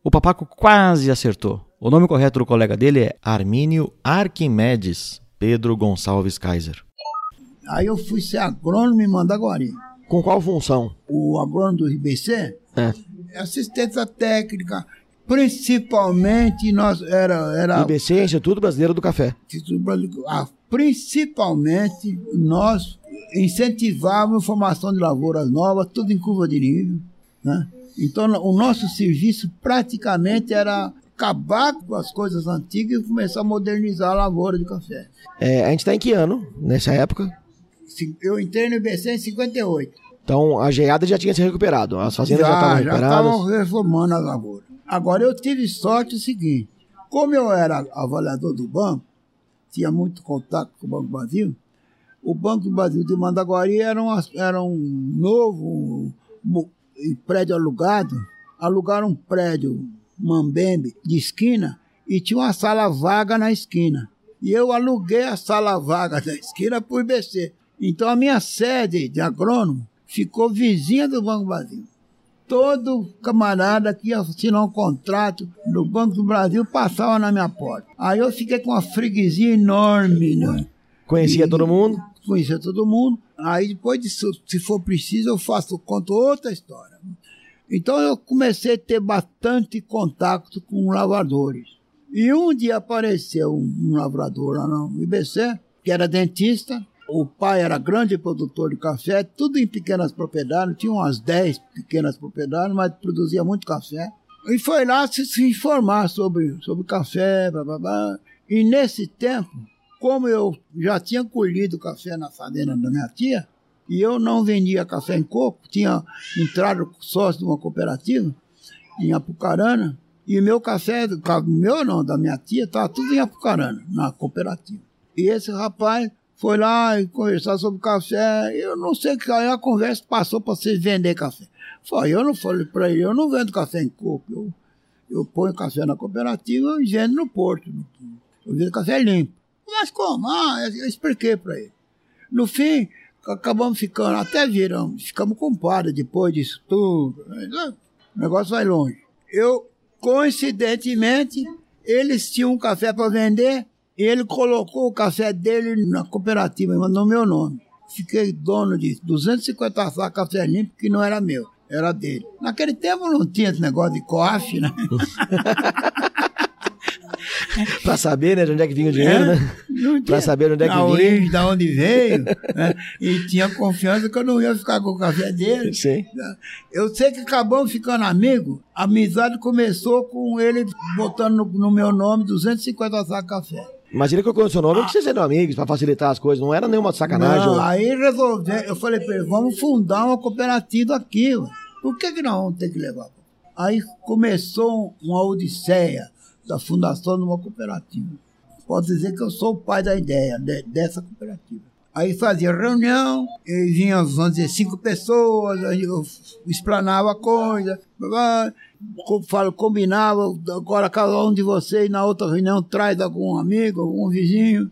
O papaco quase acertou. O nome correto do colega dele é Armínio Arquimedes Pedro Gonçalves Kaiser. Aí eu fui ser agrônomo em Mandaguari. Com qual função? O agrônomo do IBC? É assistência técnica, principalmente nós era era IBC Instituto Brasileiro do Café. Instituto Brasileiro, ah, principalmente nós incentivávamos a formação de lavouras novas, tudo em curva de nível, né? Então o nosso serviço praticamente era acabar com as coisas antigas e começar a modernizar a lavoura de café. É, a gente está em que ano nessa época? Eu entrei no IBC em 58. Então a geada já tinha se recuperado, as fazendas já, já estavam recuperadas. Já estavam reformando a lavoura. Agora eu tive sorte o seguinte: como eu era avaliador do banco, tinha muito contato com o Banco do Brasil, o Banco do Brasil de Mandaguari era, uma, era um novo um prédio alugado. Alugaram um prédio Mambembe de esquina e tinha uma sala vaga na esquina. E eu aluguei a sala vaga da esquina para o IBC. Então a minha sede de agrônomo ficou vizinha do Banco do Brasil. Todo camarada que ia assinar um contrato no Banco do Brasil passava na minha porta. Aí eu fiquei com uma freguesia enorme, né? Conhecia e, todo mundo? Conhecia todo mundo. Aí depois disso, se for preciso, eu faço, conto outra história. Então eu comecei a ter bastante contato com lavradores. E um dia apareceu um lavrador lá no IBC, que era dentista, o pai era grande produtor de café, tudo em pequenas propriedades, tinha umas 10 pequenas propriedades, mas produzia muito café. E foi lá se, se informar sobre, sobre café, blá, blá, blá. E nesse tempo, como eu já tinha colhido café na fazenda da minha tia, e eu não vendia café em coco, tinha entrado sócio de uma cooperativa em Apucarana, e meu café, meu não, da minha tia, estava tudo em Apucarana, na cooperativa. E esse rapaz Foi lá e conversar sobre café. Eu não sei que aí a conversa passou para vocês vender café. Foi, eu não falei para ele, eu não vendo café em coco. Eu, eu ponho café na cooperativa e vendo no porto. Eu vendo café limpo. Mas como? Ah, eu expliquei para ele. No fim, acabamos ficando, até viramos, ficamos compadres depois disso tudo. O negócio vai longe. Eu, coincidentemente, eles tinham um café para vender ele colocou o café dele na cooperativa, mandou meu nome. Fiquei dono de 250 sacos de café limpo que não era meu, era dele. Naquele tempo não tinha esse negócio de coafe, né? [LAUGHS] pra saber, né, de onde é que vinha o dinheiro, É, né? Não Pra saber de onde é que vinha. origem, da onde veio, né? e tinha confiança que eu não ia ficar com o café dele. Sim. Eu sei que acabamos ficando amigos. A amizade começou com ele botando no, no meu nome 250 sacos de café. Mas ele colocou no seu nome porque vocês eram amigos, pra facilitar as coisas. Não era nenhuma sacanagem. Não, aí resolvi, eu falei para ele, vamos fundar uma cooperativa aqui. ué. Por que, que nós vamos ter que levar? Aí começou uma odisseia da fundação de uma cooperativa. Pode dizer que eu sou o pai da ideia de- dessa cooperativa. Aí fazia reunião, e vinham, vamos dizer, cinco pessoas, aí eu explanava a coisa, blá, co- falo, combinava, agora cada um de vocês na outra reunião traz algum amigo, algum vizinho.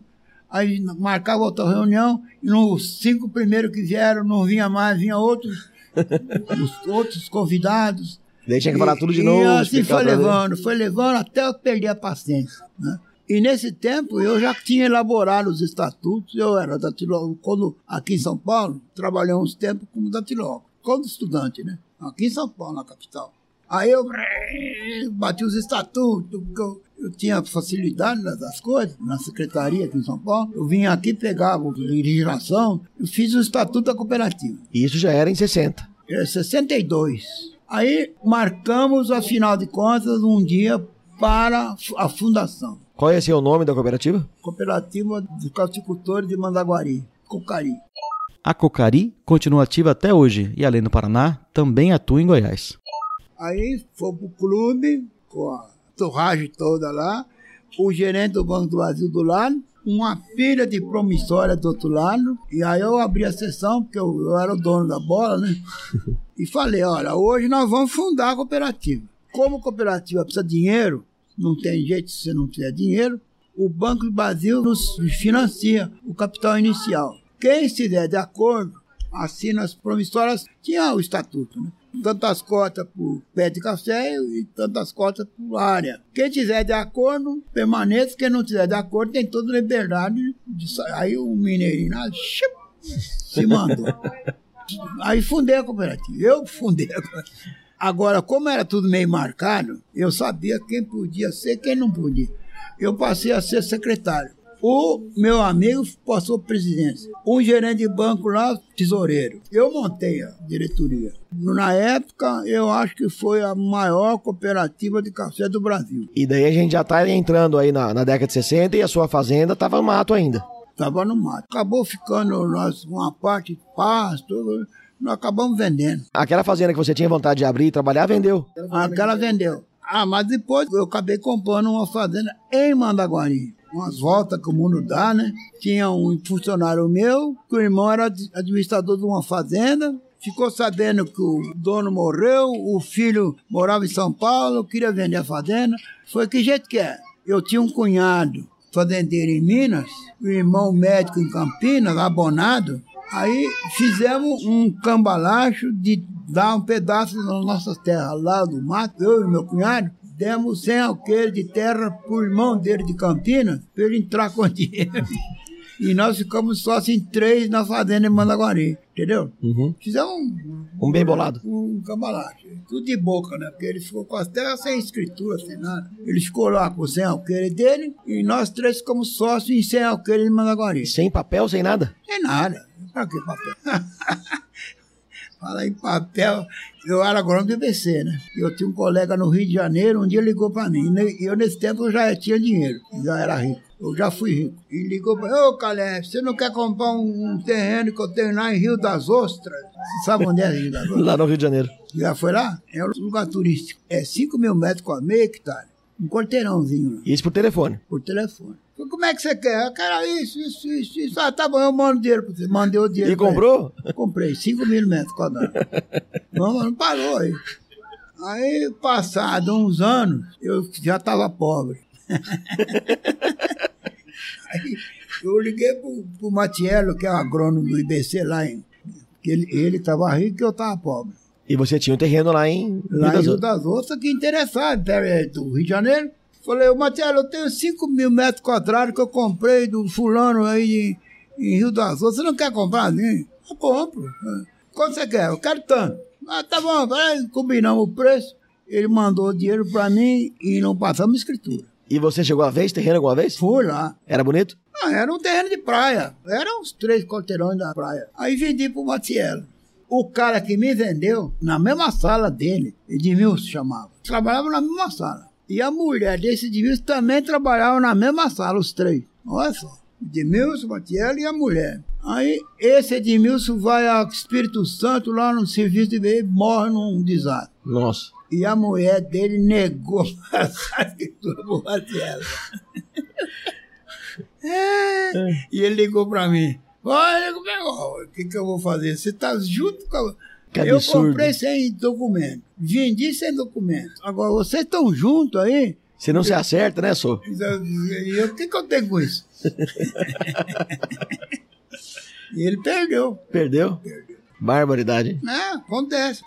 Aí marcava outra reunião, e nos cinco primeiros que vieram, não vinha mais, vinha outros, [LAUGHS] os outros convidados. Daí tinha que falar tudo de E- novo. E assim foi levando, foi levando até eu perder a paciência. Né? E nesse tempo eu já tinha elaborado os estatutos, eu era datilógrafo, quando aqui em São Paulo, trabalhei uns tempos como datilógrafo, quando estudante, né? Aqui em São Paulo, na capital. Aí eu bati os estatutos, porque eu, eu tinha facilidade das- coisas, na secretaria aqui em São Paulo. Eu vinha aqui, pegava o legislação, eu fiz o estatuto da cooperativa. E Isso já era em 60. É 62. Aí marcamos, afinal de contas, um dia para a fundação. Qual ia ser o nome da cooperativa? Cooperativa dos Cauticultores de Mandaguari, Cocari. A Cocari continua ativa até hoje e, além do Paraná, também atua em Goiás. Aí foi pro clube, com a torragem toda lá, o gerente do Banco do Brasil do lado, uma pilha de promissória do outro lado, e aí eu abri a sessão, porque eu, eu era o dono da bola, né? [LAUGHS] E falei, olha, hoje nós vamos fundar a cooperativa. Como a cooperativa precisa de dinheiro, não tem jeito se você não tiver dinheiro, o Banco do Brasil nos financia o capital inicial. Quem estiver de acordo, assina as promissórias, tinha o estatuto, né? Tantas cotas por pé de café e tantas cotas por área. Quem tiver de acordo, permaneça. Quem não tiver de acordo, tem toda a liberdade de sair. Aí o mineirinho se mandou. Aí fundei a cooperativa. Eu fundei a cooperativa. Agora, como era tudo meio marcado, eu sabia quem podia ser quem não podia. Eu passei a ser secretário. O meu amigo passou presidência. Um gerente de banco lá, tesoureiro. Eu montei a diretoria. Na época, eu acho que foi a maior cooperativa de café do Brasil. E daí a gente já tá entrando aí na, na década de 60 e a sua fazenda tava no mato ainda. Estava no mato. Acabou ficando nós, uma parte de pasto, nós acabamos vendendo. Aquela fazenda que você tinha vontade de abrir e trabalhar, vendeu. Aquela vendeu. Ah, mas depois eu acabei comprando uma fazenda em Mandaguari. Umas voltas que o mundo dá, né? Tinha um funcionário meu, que o irmão era ad- administrador de uma fazenda. Ficou sabendo que o dono morreu, o filho morava em São Paulo, queria vender a fazenda. Foi que jeito que é? Eu tinha um cunhado fazendeiro em Minas, o irmão médico em Campinas, abonado. Aí fizemos um cambalacho de dar um pedaço das nossas terras lá do mato, eu e meu cunhado, demos 100 alqueires de terra pro irmão dele de Campinas, para ele entrar com [LAUGHS] dinheiro. E nós ficamos só assim, três na fazenda em Mandaguari, entendeu? Uhum. Fizemos um, Um bem bolado. um cambalacho. Tudo de boca, né? Porque ele ficou com as terras sem escritura, sem nada. Ele ficou lá com 100 alqueires dele e nós três ficamos sócios em 100 alqueires de Mandaguari. Sem papel, sem nada. Sem nada. Pra que papel? [LAUGHS] Fala em papel. Eu era agrônomo do IBC, né? Eu tinha um colega no Rio de Janeiro, um dia ligou pra mim. E eu, nesse tempo, eu já tinha dinheiro. Já era rico. Eu já fui rico. E ligou pra mim, ô Calé, você não quer comprar um, um terreno que eu tenho lá em Rio das Ostras? Você sabe onde é Rio das [LAUGHS] Ostras? Lá no Rio de Janeiro. Já foi lá? É um lugar turístico. É 5 mil metros com meio hectare. Um quarteirãozinho Isso por telefone. por telefone. Falei, como é que você quer? Eu quero isso, isso, isso, isso. Ah, tá bom, eu mando dinheiro pra você. Mandei o dinheiro. E pra ele. comprou? Comprei 5 mil metros quadrados. [LAUGHS] não, não parou aí. Aí, passado uns anos, eu já estava pobre. [LAUGHS] aí, eu liguei pro, pro Matiello, que é o agrônomo do IBC lá em. Ele estava rico e eu estava pobre. E você tinha um terreno lá em Lá Rio das Ostras. que interessado, perto do Rio de Janeiro. Falei, ô Matiello, eu tenho 5 mil metros quadrados que eu comprei do fulano aí em, em Rio das Ostras. Você não quer comprar? Né? Eu compro. Quanto você quer? Eu quero tanto. Ah, tá bom, aí combinamos o preço. Ele mandou o dinheiro pra mim e não passamos escritura. E você chegou a ver esse terreno alguma vez? Fui lá. Era bonito? Ah, era um terreno de praia. Era uns três quarteirões da praia. Aí vendi pro Matiello. O cara que me vendeu, na mesma sala dele, Edmilson chamava, trabalhava na mesma sala. E a mulher desse Edmilson também trabalhava na mesma sala, os três. Olha só. Edmilson, Matiello e a mulher. Aí esse Edmilson vai ao Espírito Santo lá no serviço de veio e morre num desastre. Nossa. E a mulher dele negou [LAUGHS] passar a escritura pro Matiello. É. E ele ligou pra mim. Olha, como é- o que, que eu vou fazer? Você tá junto com a... Que Eu absurdo. comprei sem documento. Vendi sem documento. Agora, vocês estão juntos aí? Se não se acerta, né, só? E eu, o que, que eu tenho com isso? [LAUGHS] e ele perdeu. Perdeu? Barbaridade. É, acontece.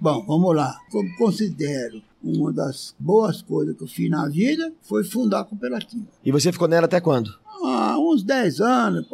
Bom, vamos lá. Como considero uma das boas coisas que eu fiz na vida foi fundar a cooperativa. E você ficou nela até quando? Há uns 10 anos,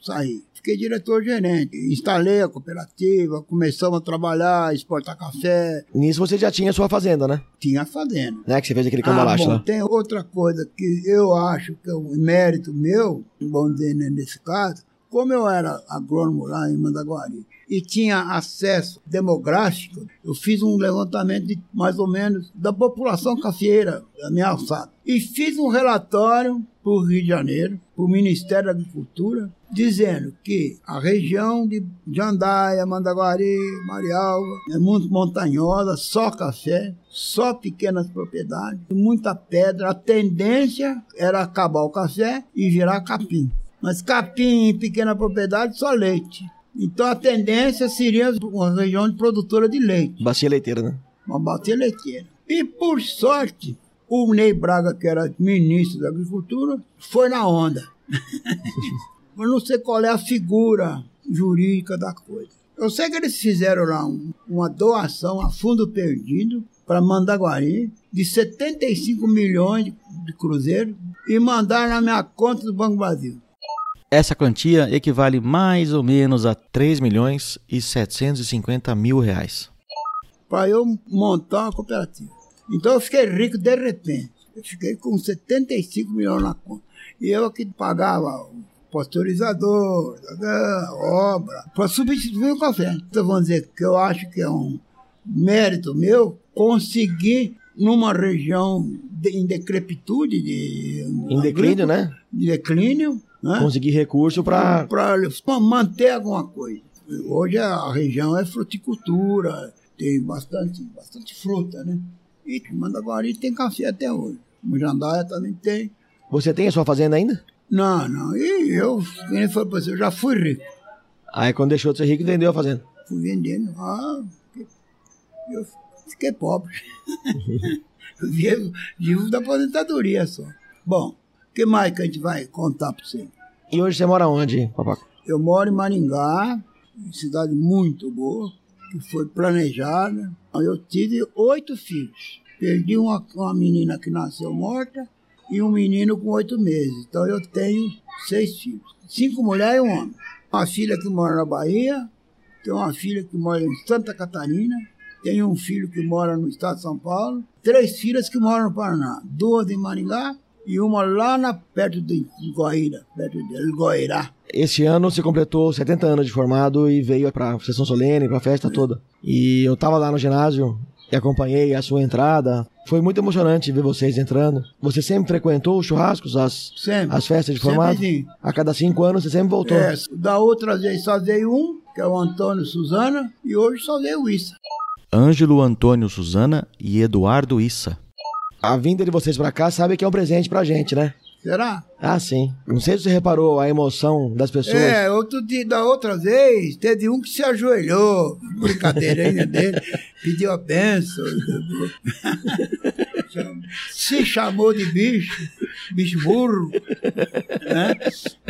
saí. Fiquei diretor-gerente. Instalei a cooperativa, começamos a trabalhar, exportar café. Nisso você já tinha sua fazenda, né? Tinha fazenda. Né? Que você fez aquele Ah, cambalacho bom, lá. tem outra coisa que eu acho que é um mérito meu, vamos dizer né, nesse caso, como eu era agrônomo lá em Mandaguari e tinha acesso demográfico, eu fiz um levantamento de mais ou menos da população cafeeira da minha alçada. E fiz um relatório para o Rio de Janeiro, para o Ministério da Agricultura, dizendo que a região de Jandaia, Mandaguari, Marialva é muito montanhosa, só café, só pequenas propriedades, muita pedra. A tendência era acabar o café e virar capim. Mas capim em pequena propriedade, só leite. Então a tendência seria uma região de produtora de leite Bacia leiteira, né? uma bacia leiteira. E por sorte, o Ney Braga, que era ministro da Agricultura, foi na onda. [LAUGHS] Mas não sei qual é a figura jurídica da coisa. Eu sei que eles fizeram lá um- uma doação a fundo perdido para Mandaguari de 75 milhões de, de cruzeiros e mandaram na minha conta do Banco Brasil. Essa quantia equivale mais ou menos a 3 milhões e 750 mil reais. para eu montar uma cooperativa. Então eu fiquei rico de repente. Eu fiquei com 75 milhões na conta. E eu que pagava pasteurizador, obra, para substituir o café. Então vamos dizer que eu acho que é um mérito meu conseguir numa região de, em decrepitude, de, Em declínio, né? de declínio, né? Conseguir recurso pra. para manter alguma coisa. Hoje a região é fruticultura, tem bastante, bastante fruta, né? E Mandaguari tem café até hoje. Jandaia também tem. Você tem a sua fazenda ainda? Não, não. E eu, ele falou pra você, eu já fui rico. Aí quando deixou de ser rico, vendeu a fazenda. Fui vendendo. Ah, eu fiquei pobre. [LAUGHS] Eu vivo, vivo da aposentadoria só. Bom, o que mais que a gente vai contar para você? E hoje você mora onde, papaco? Eu moro em Maringá, cidade muito boa, que foi planejada. Eu tive oito filhos. Perdi uma, uma menina que nasceu morta e um menino com oito meses. Então eu tenho seis filhos. Cinco mulheres e um homem. Uma filha que mora na Bahia, tenho uma filha que mora em Santa Catarina, tenho um filho que mora no estado de São Paulo, três filhas que moram no Paraná, duas em Maringá e uma lá na, perto de Guaíra, perto de Guairá. Esse ano você completou 70 anos de formado e veio pra sessão solene, pra festa toda. E eu tava lá no ginásio e acompanhei a sua entrada. Foi muito emocionante ver vocês entrando. Você sempre frequentou os churrascos, as, Sempre. as festas de Sempre formado? sim. A cada cinco anos você sempre voltou. É, da outra vez só veio um, que é o Antônio Suzana, e hoje só veio o Issa. Ângelo Antônio Suzana e Eduardo Issa. A vinda de vocês pra cá sabe que é um presente pra gente, né? Será? Ah, sim. Não sei se você reparou a emoção das pessoas. É, outro dia, da outra vez, teve um que se ajoelhou, brincadeirinha dele, [LAUGHS] pediu a benção. se chamou de bicho, bicho burro. Né?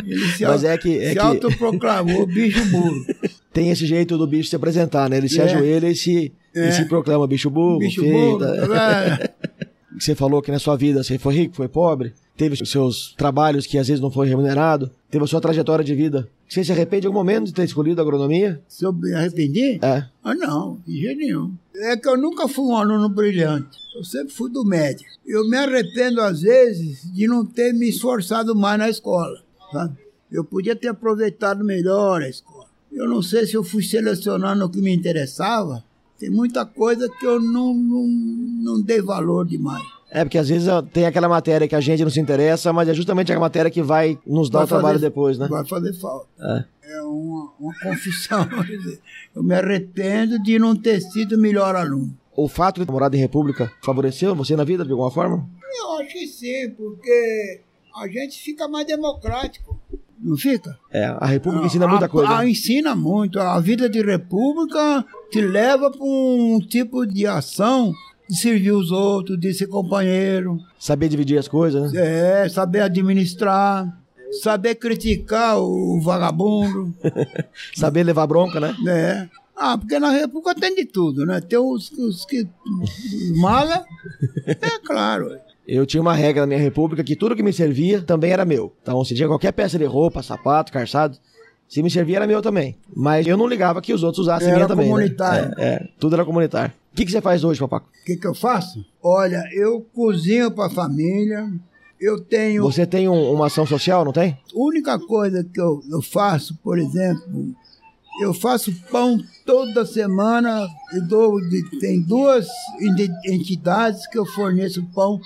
Ele se, Mas é que- é se que- autoproclamou bicho burro. Tem esse jeito do bicho se apresentar, né? Ele se É. ajoelha e se, e É. se proclama bicho burro, Bicho feio, burro. tá? é. [LAUGHS] que você falou que na sua vida você foi rico, foi pobre, teve os seus trabalhos que às vezes não foi remunerado, teve a sua trajetória de vida. Você se arrepende em algum momento de ter escolhido a agronomia? Se eu me arrependi? É. Ah, não, de jeito nenhum. É que eu nunca fui um aluno brilhante. Eu sempre fui do médio. Eu me arrependo, às vezes, de não ter me esforçado mais na escola. Sabe? Eu podia ter aproveitado melhor a escola. Eu não sei se eu fui selecionando o que me interessava. Tem muita coisa que eu não, não, não dei valor demais. É, porque às vezes tem aquela matéria que a gente não se interessa, mas é justamente a matéria que vai nos dar Vai o trabalho fazer- depois, né? Vai fazer falta. É. É uma, uma confissão. [LAUGHS] quer dizer, eu me arrependo de não ter sido melhor aluno. O fato de ter morado em república favoreceu você na vida de alguma forma? Eu acho que sim, porque a gente fica mais democrático. Não fica? É, a república ensina muita A- coisa. a- né? ensina muito. A vida de república te leva para um tipo de ação de servir os outros, de ser companheiro, Saber dividir as coisas, né? é, saber administrar, saber criticar o vagabundo. [LAUGHS] Saber levar bronca, né? né? Ah, porque na República tem de tudo, né? Tem os, os que mala, é claro. Eu tinha uma regra na minha república que tudo que me servia também era meu. Então, se tinha qualquer peça de roupa, sapato, calçado, se me servia era meu também. Mas eu não ligava que os outros usassem Era minha também. né? comunitário. É, é, tudo era comunitário. O que, que você faz hoje, papaco? O que, que eu faço? Olha, eu cozinho para a família, eu tenho. Você tem um- uma ação social, não tem? A única coisa que eu, eu faço, por exemplo, eu faço pão toda semana. Eu dou, de- tem duas enti- entidades que eu forneço pão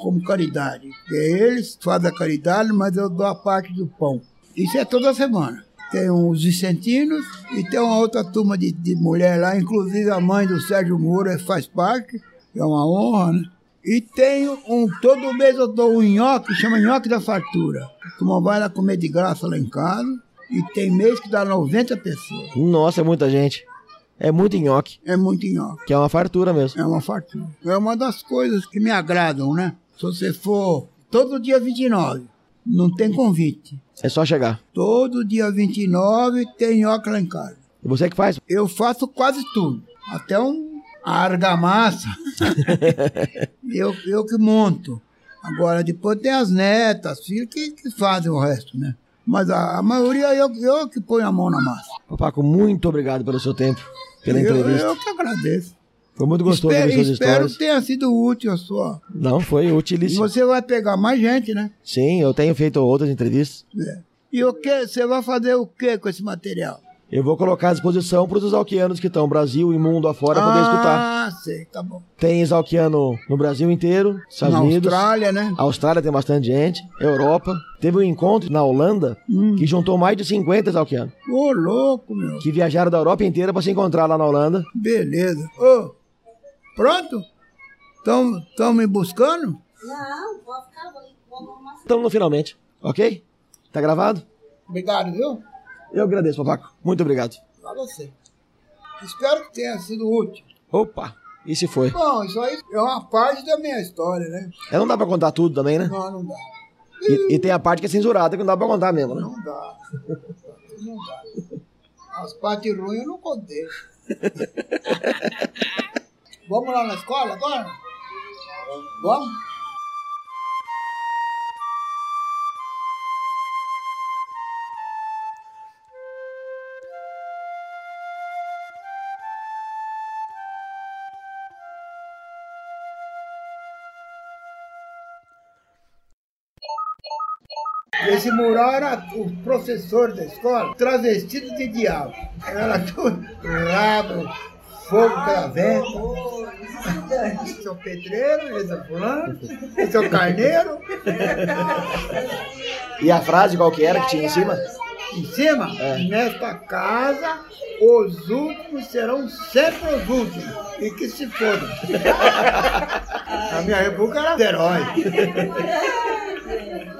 como caridade. É eles fazem a caridade, mas eu dou a parte do pão. Isso é toda semana. Tem os Vicentinos e tem uma outra turma de, de mulher lá, inclusive a mãe do Sérgio Moura faz parte, é uma honra, né? E tem um, todo mês eu dou um nhoque, chama nhoque da fartura. A turma vai lá comer de graça lá em casa. E tem mês que dá 90 pessoas. Nossa, é muita gente. É muito nhoque, É muito nhoque. que é uma fartura mesmo. É uma fartura. É uma das coisas que me agradam, né? Se você for todo dia 29, não tem convite. É só chegar. Todo dia 29 tem nhoque lá em casa. E você que faz? Eu faço quase tudo. Até um a argamassa. [LAUGHS] eu, eu que monto. Agora, depois tem as netas, filhos que, que fazem o resto, né? Mas a, a maioria eu, eu que ponho a mão na massa. Papaco, muito obrigado pelo seu tempo, pela eu, entrevista. eu que agradeço. Foi muito gostoso espero ouvir suas espero histórias. que tenha sido útil a sua. Não, foi E utilíssimo. você vai pegar mais gente, né? Sim, eu tenho feito outras entrevistas. É. E o que? Você vai fazer o que com esse material? Eu vou colocar à disposição para os exalquianos que estão Brasil e mundo afora poder escutar. Ah, sei, tá bom. Tem exalquiano no Brasil inteiro, Estados Na Unidos. Austrália, né? Austrália tem bastante gente, Europa. Teve um encontro na Holanda Hum. que juntou mais de 50 exalquianos, Ô, louco, meu. que viajaram da Europa inteira para se encontrar lá na Holanda. Beleza. Ô, pronto? Estão me buscando? Não, pode ficar, vou, vou arrumar. Estamos no finalmente, ok? Tá gravado? Obrigado, viu? Eu agradeço, Papaco. Muito obrigado. Pra você. Espero que tenha sido útil. Opa, e se foi? Bom, isso aí é uma parte da minha história, né? É, não dá pra contar tudo também, né? Não, não dá. E, e tem a parte que é censurada que não dá pra contar mesmo, né? Não dá. Não dá. As partes ruins eu não contei. [LAUGHS] Vamos lá na escola agora? Vamos? Esse mural era o professor da escola, travestido de diabo. Era tudo rabo, fogo pela venta. Esse é o pedreiro, esse é o fulano, esse é o carneiro. E a frase qual que era que tinha em cima? Em cima, nesta casa, os últimos serão sempre os últimos. E que se fodam. [LAUGHS] Na minha época era herói. [LAUGHS]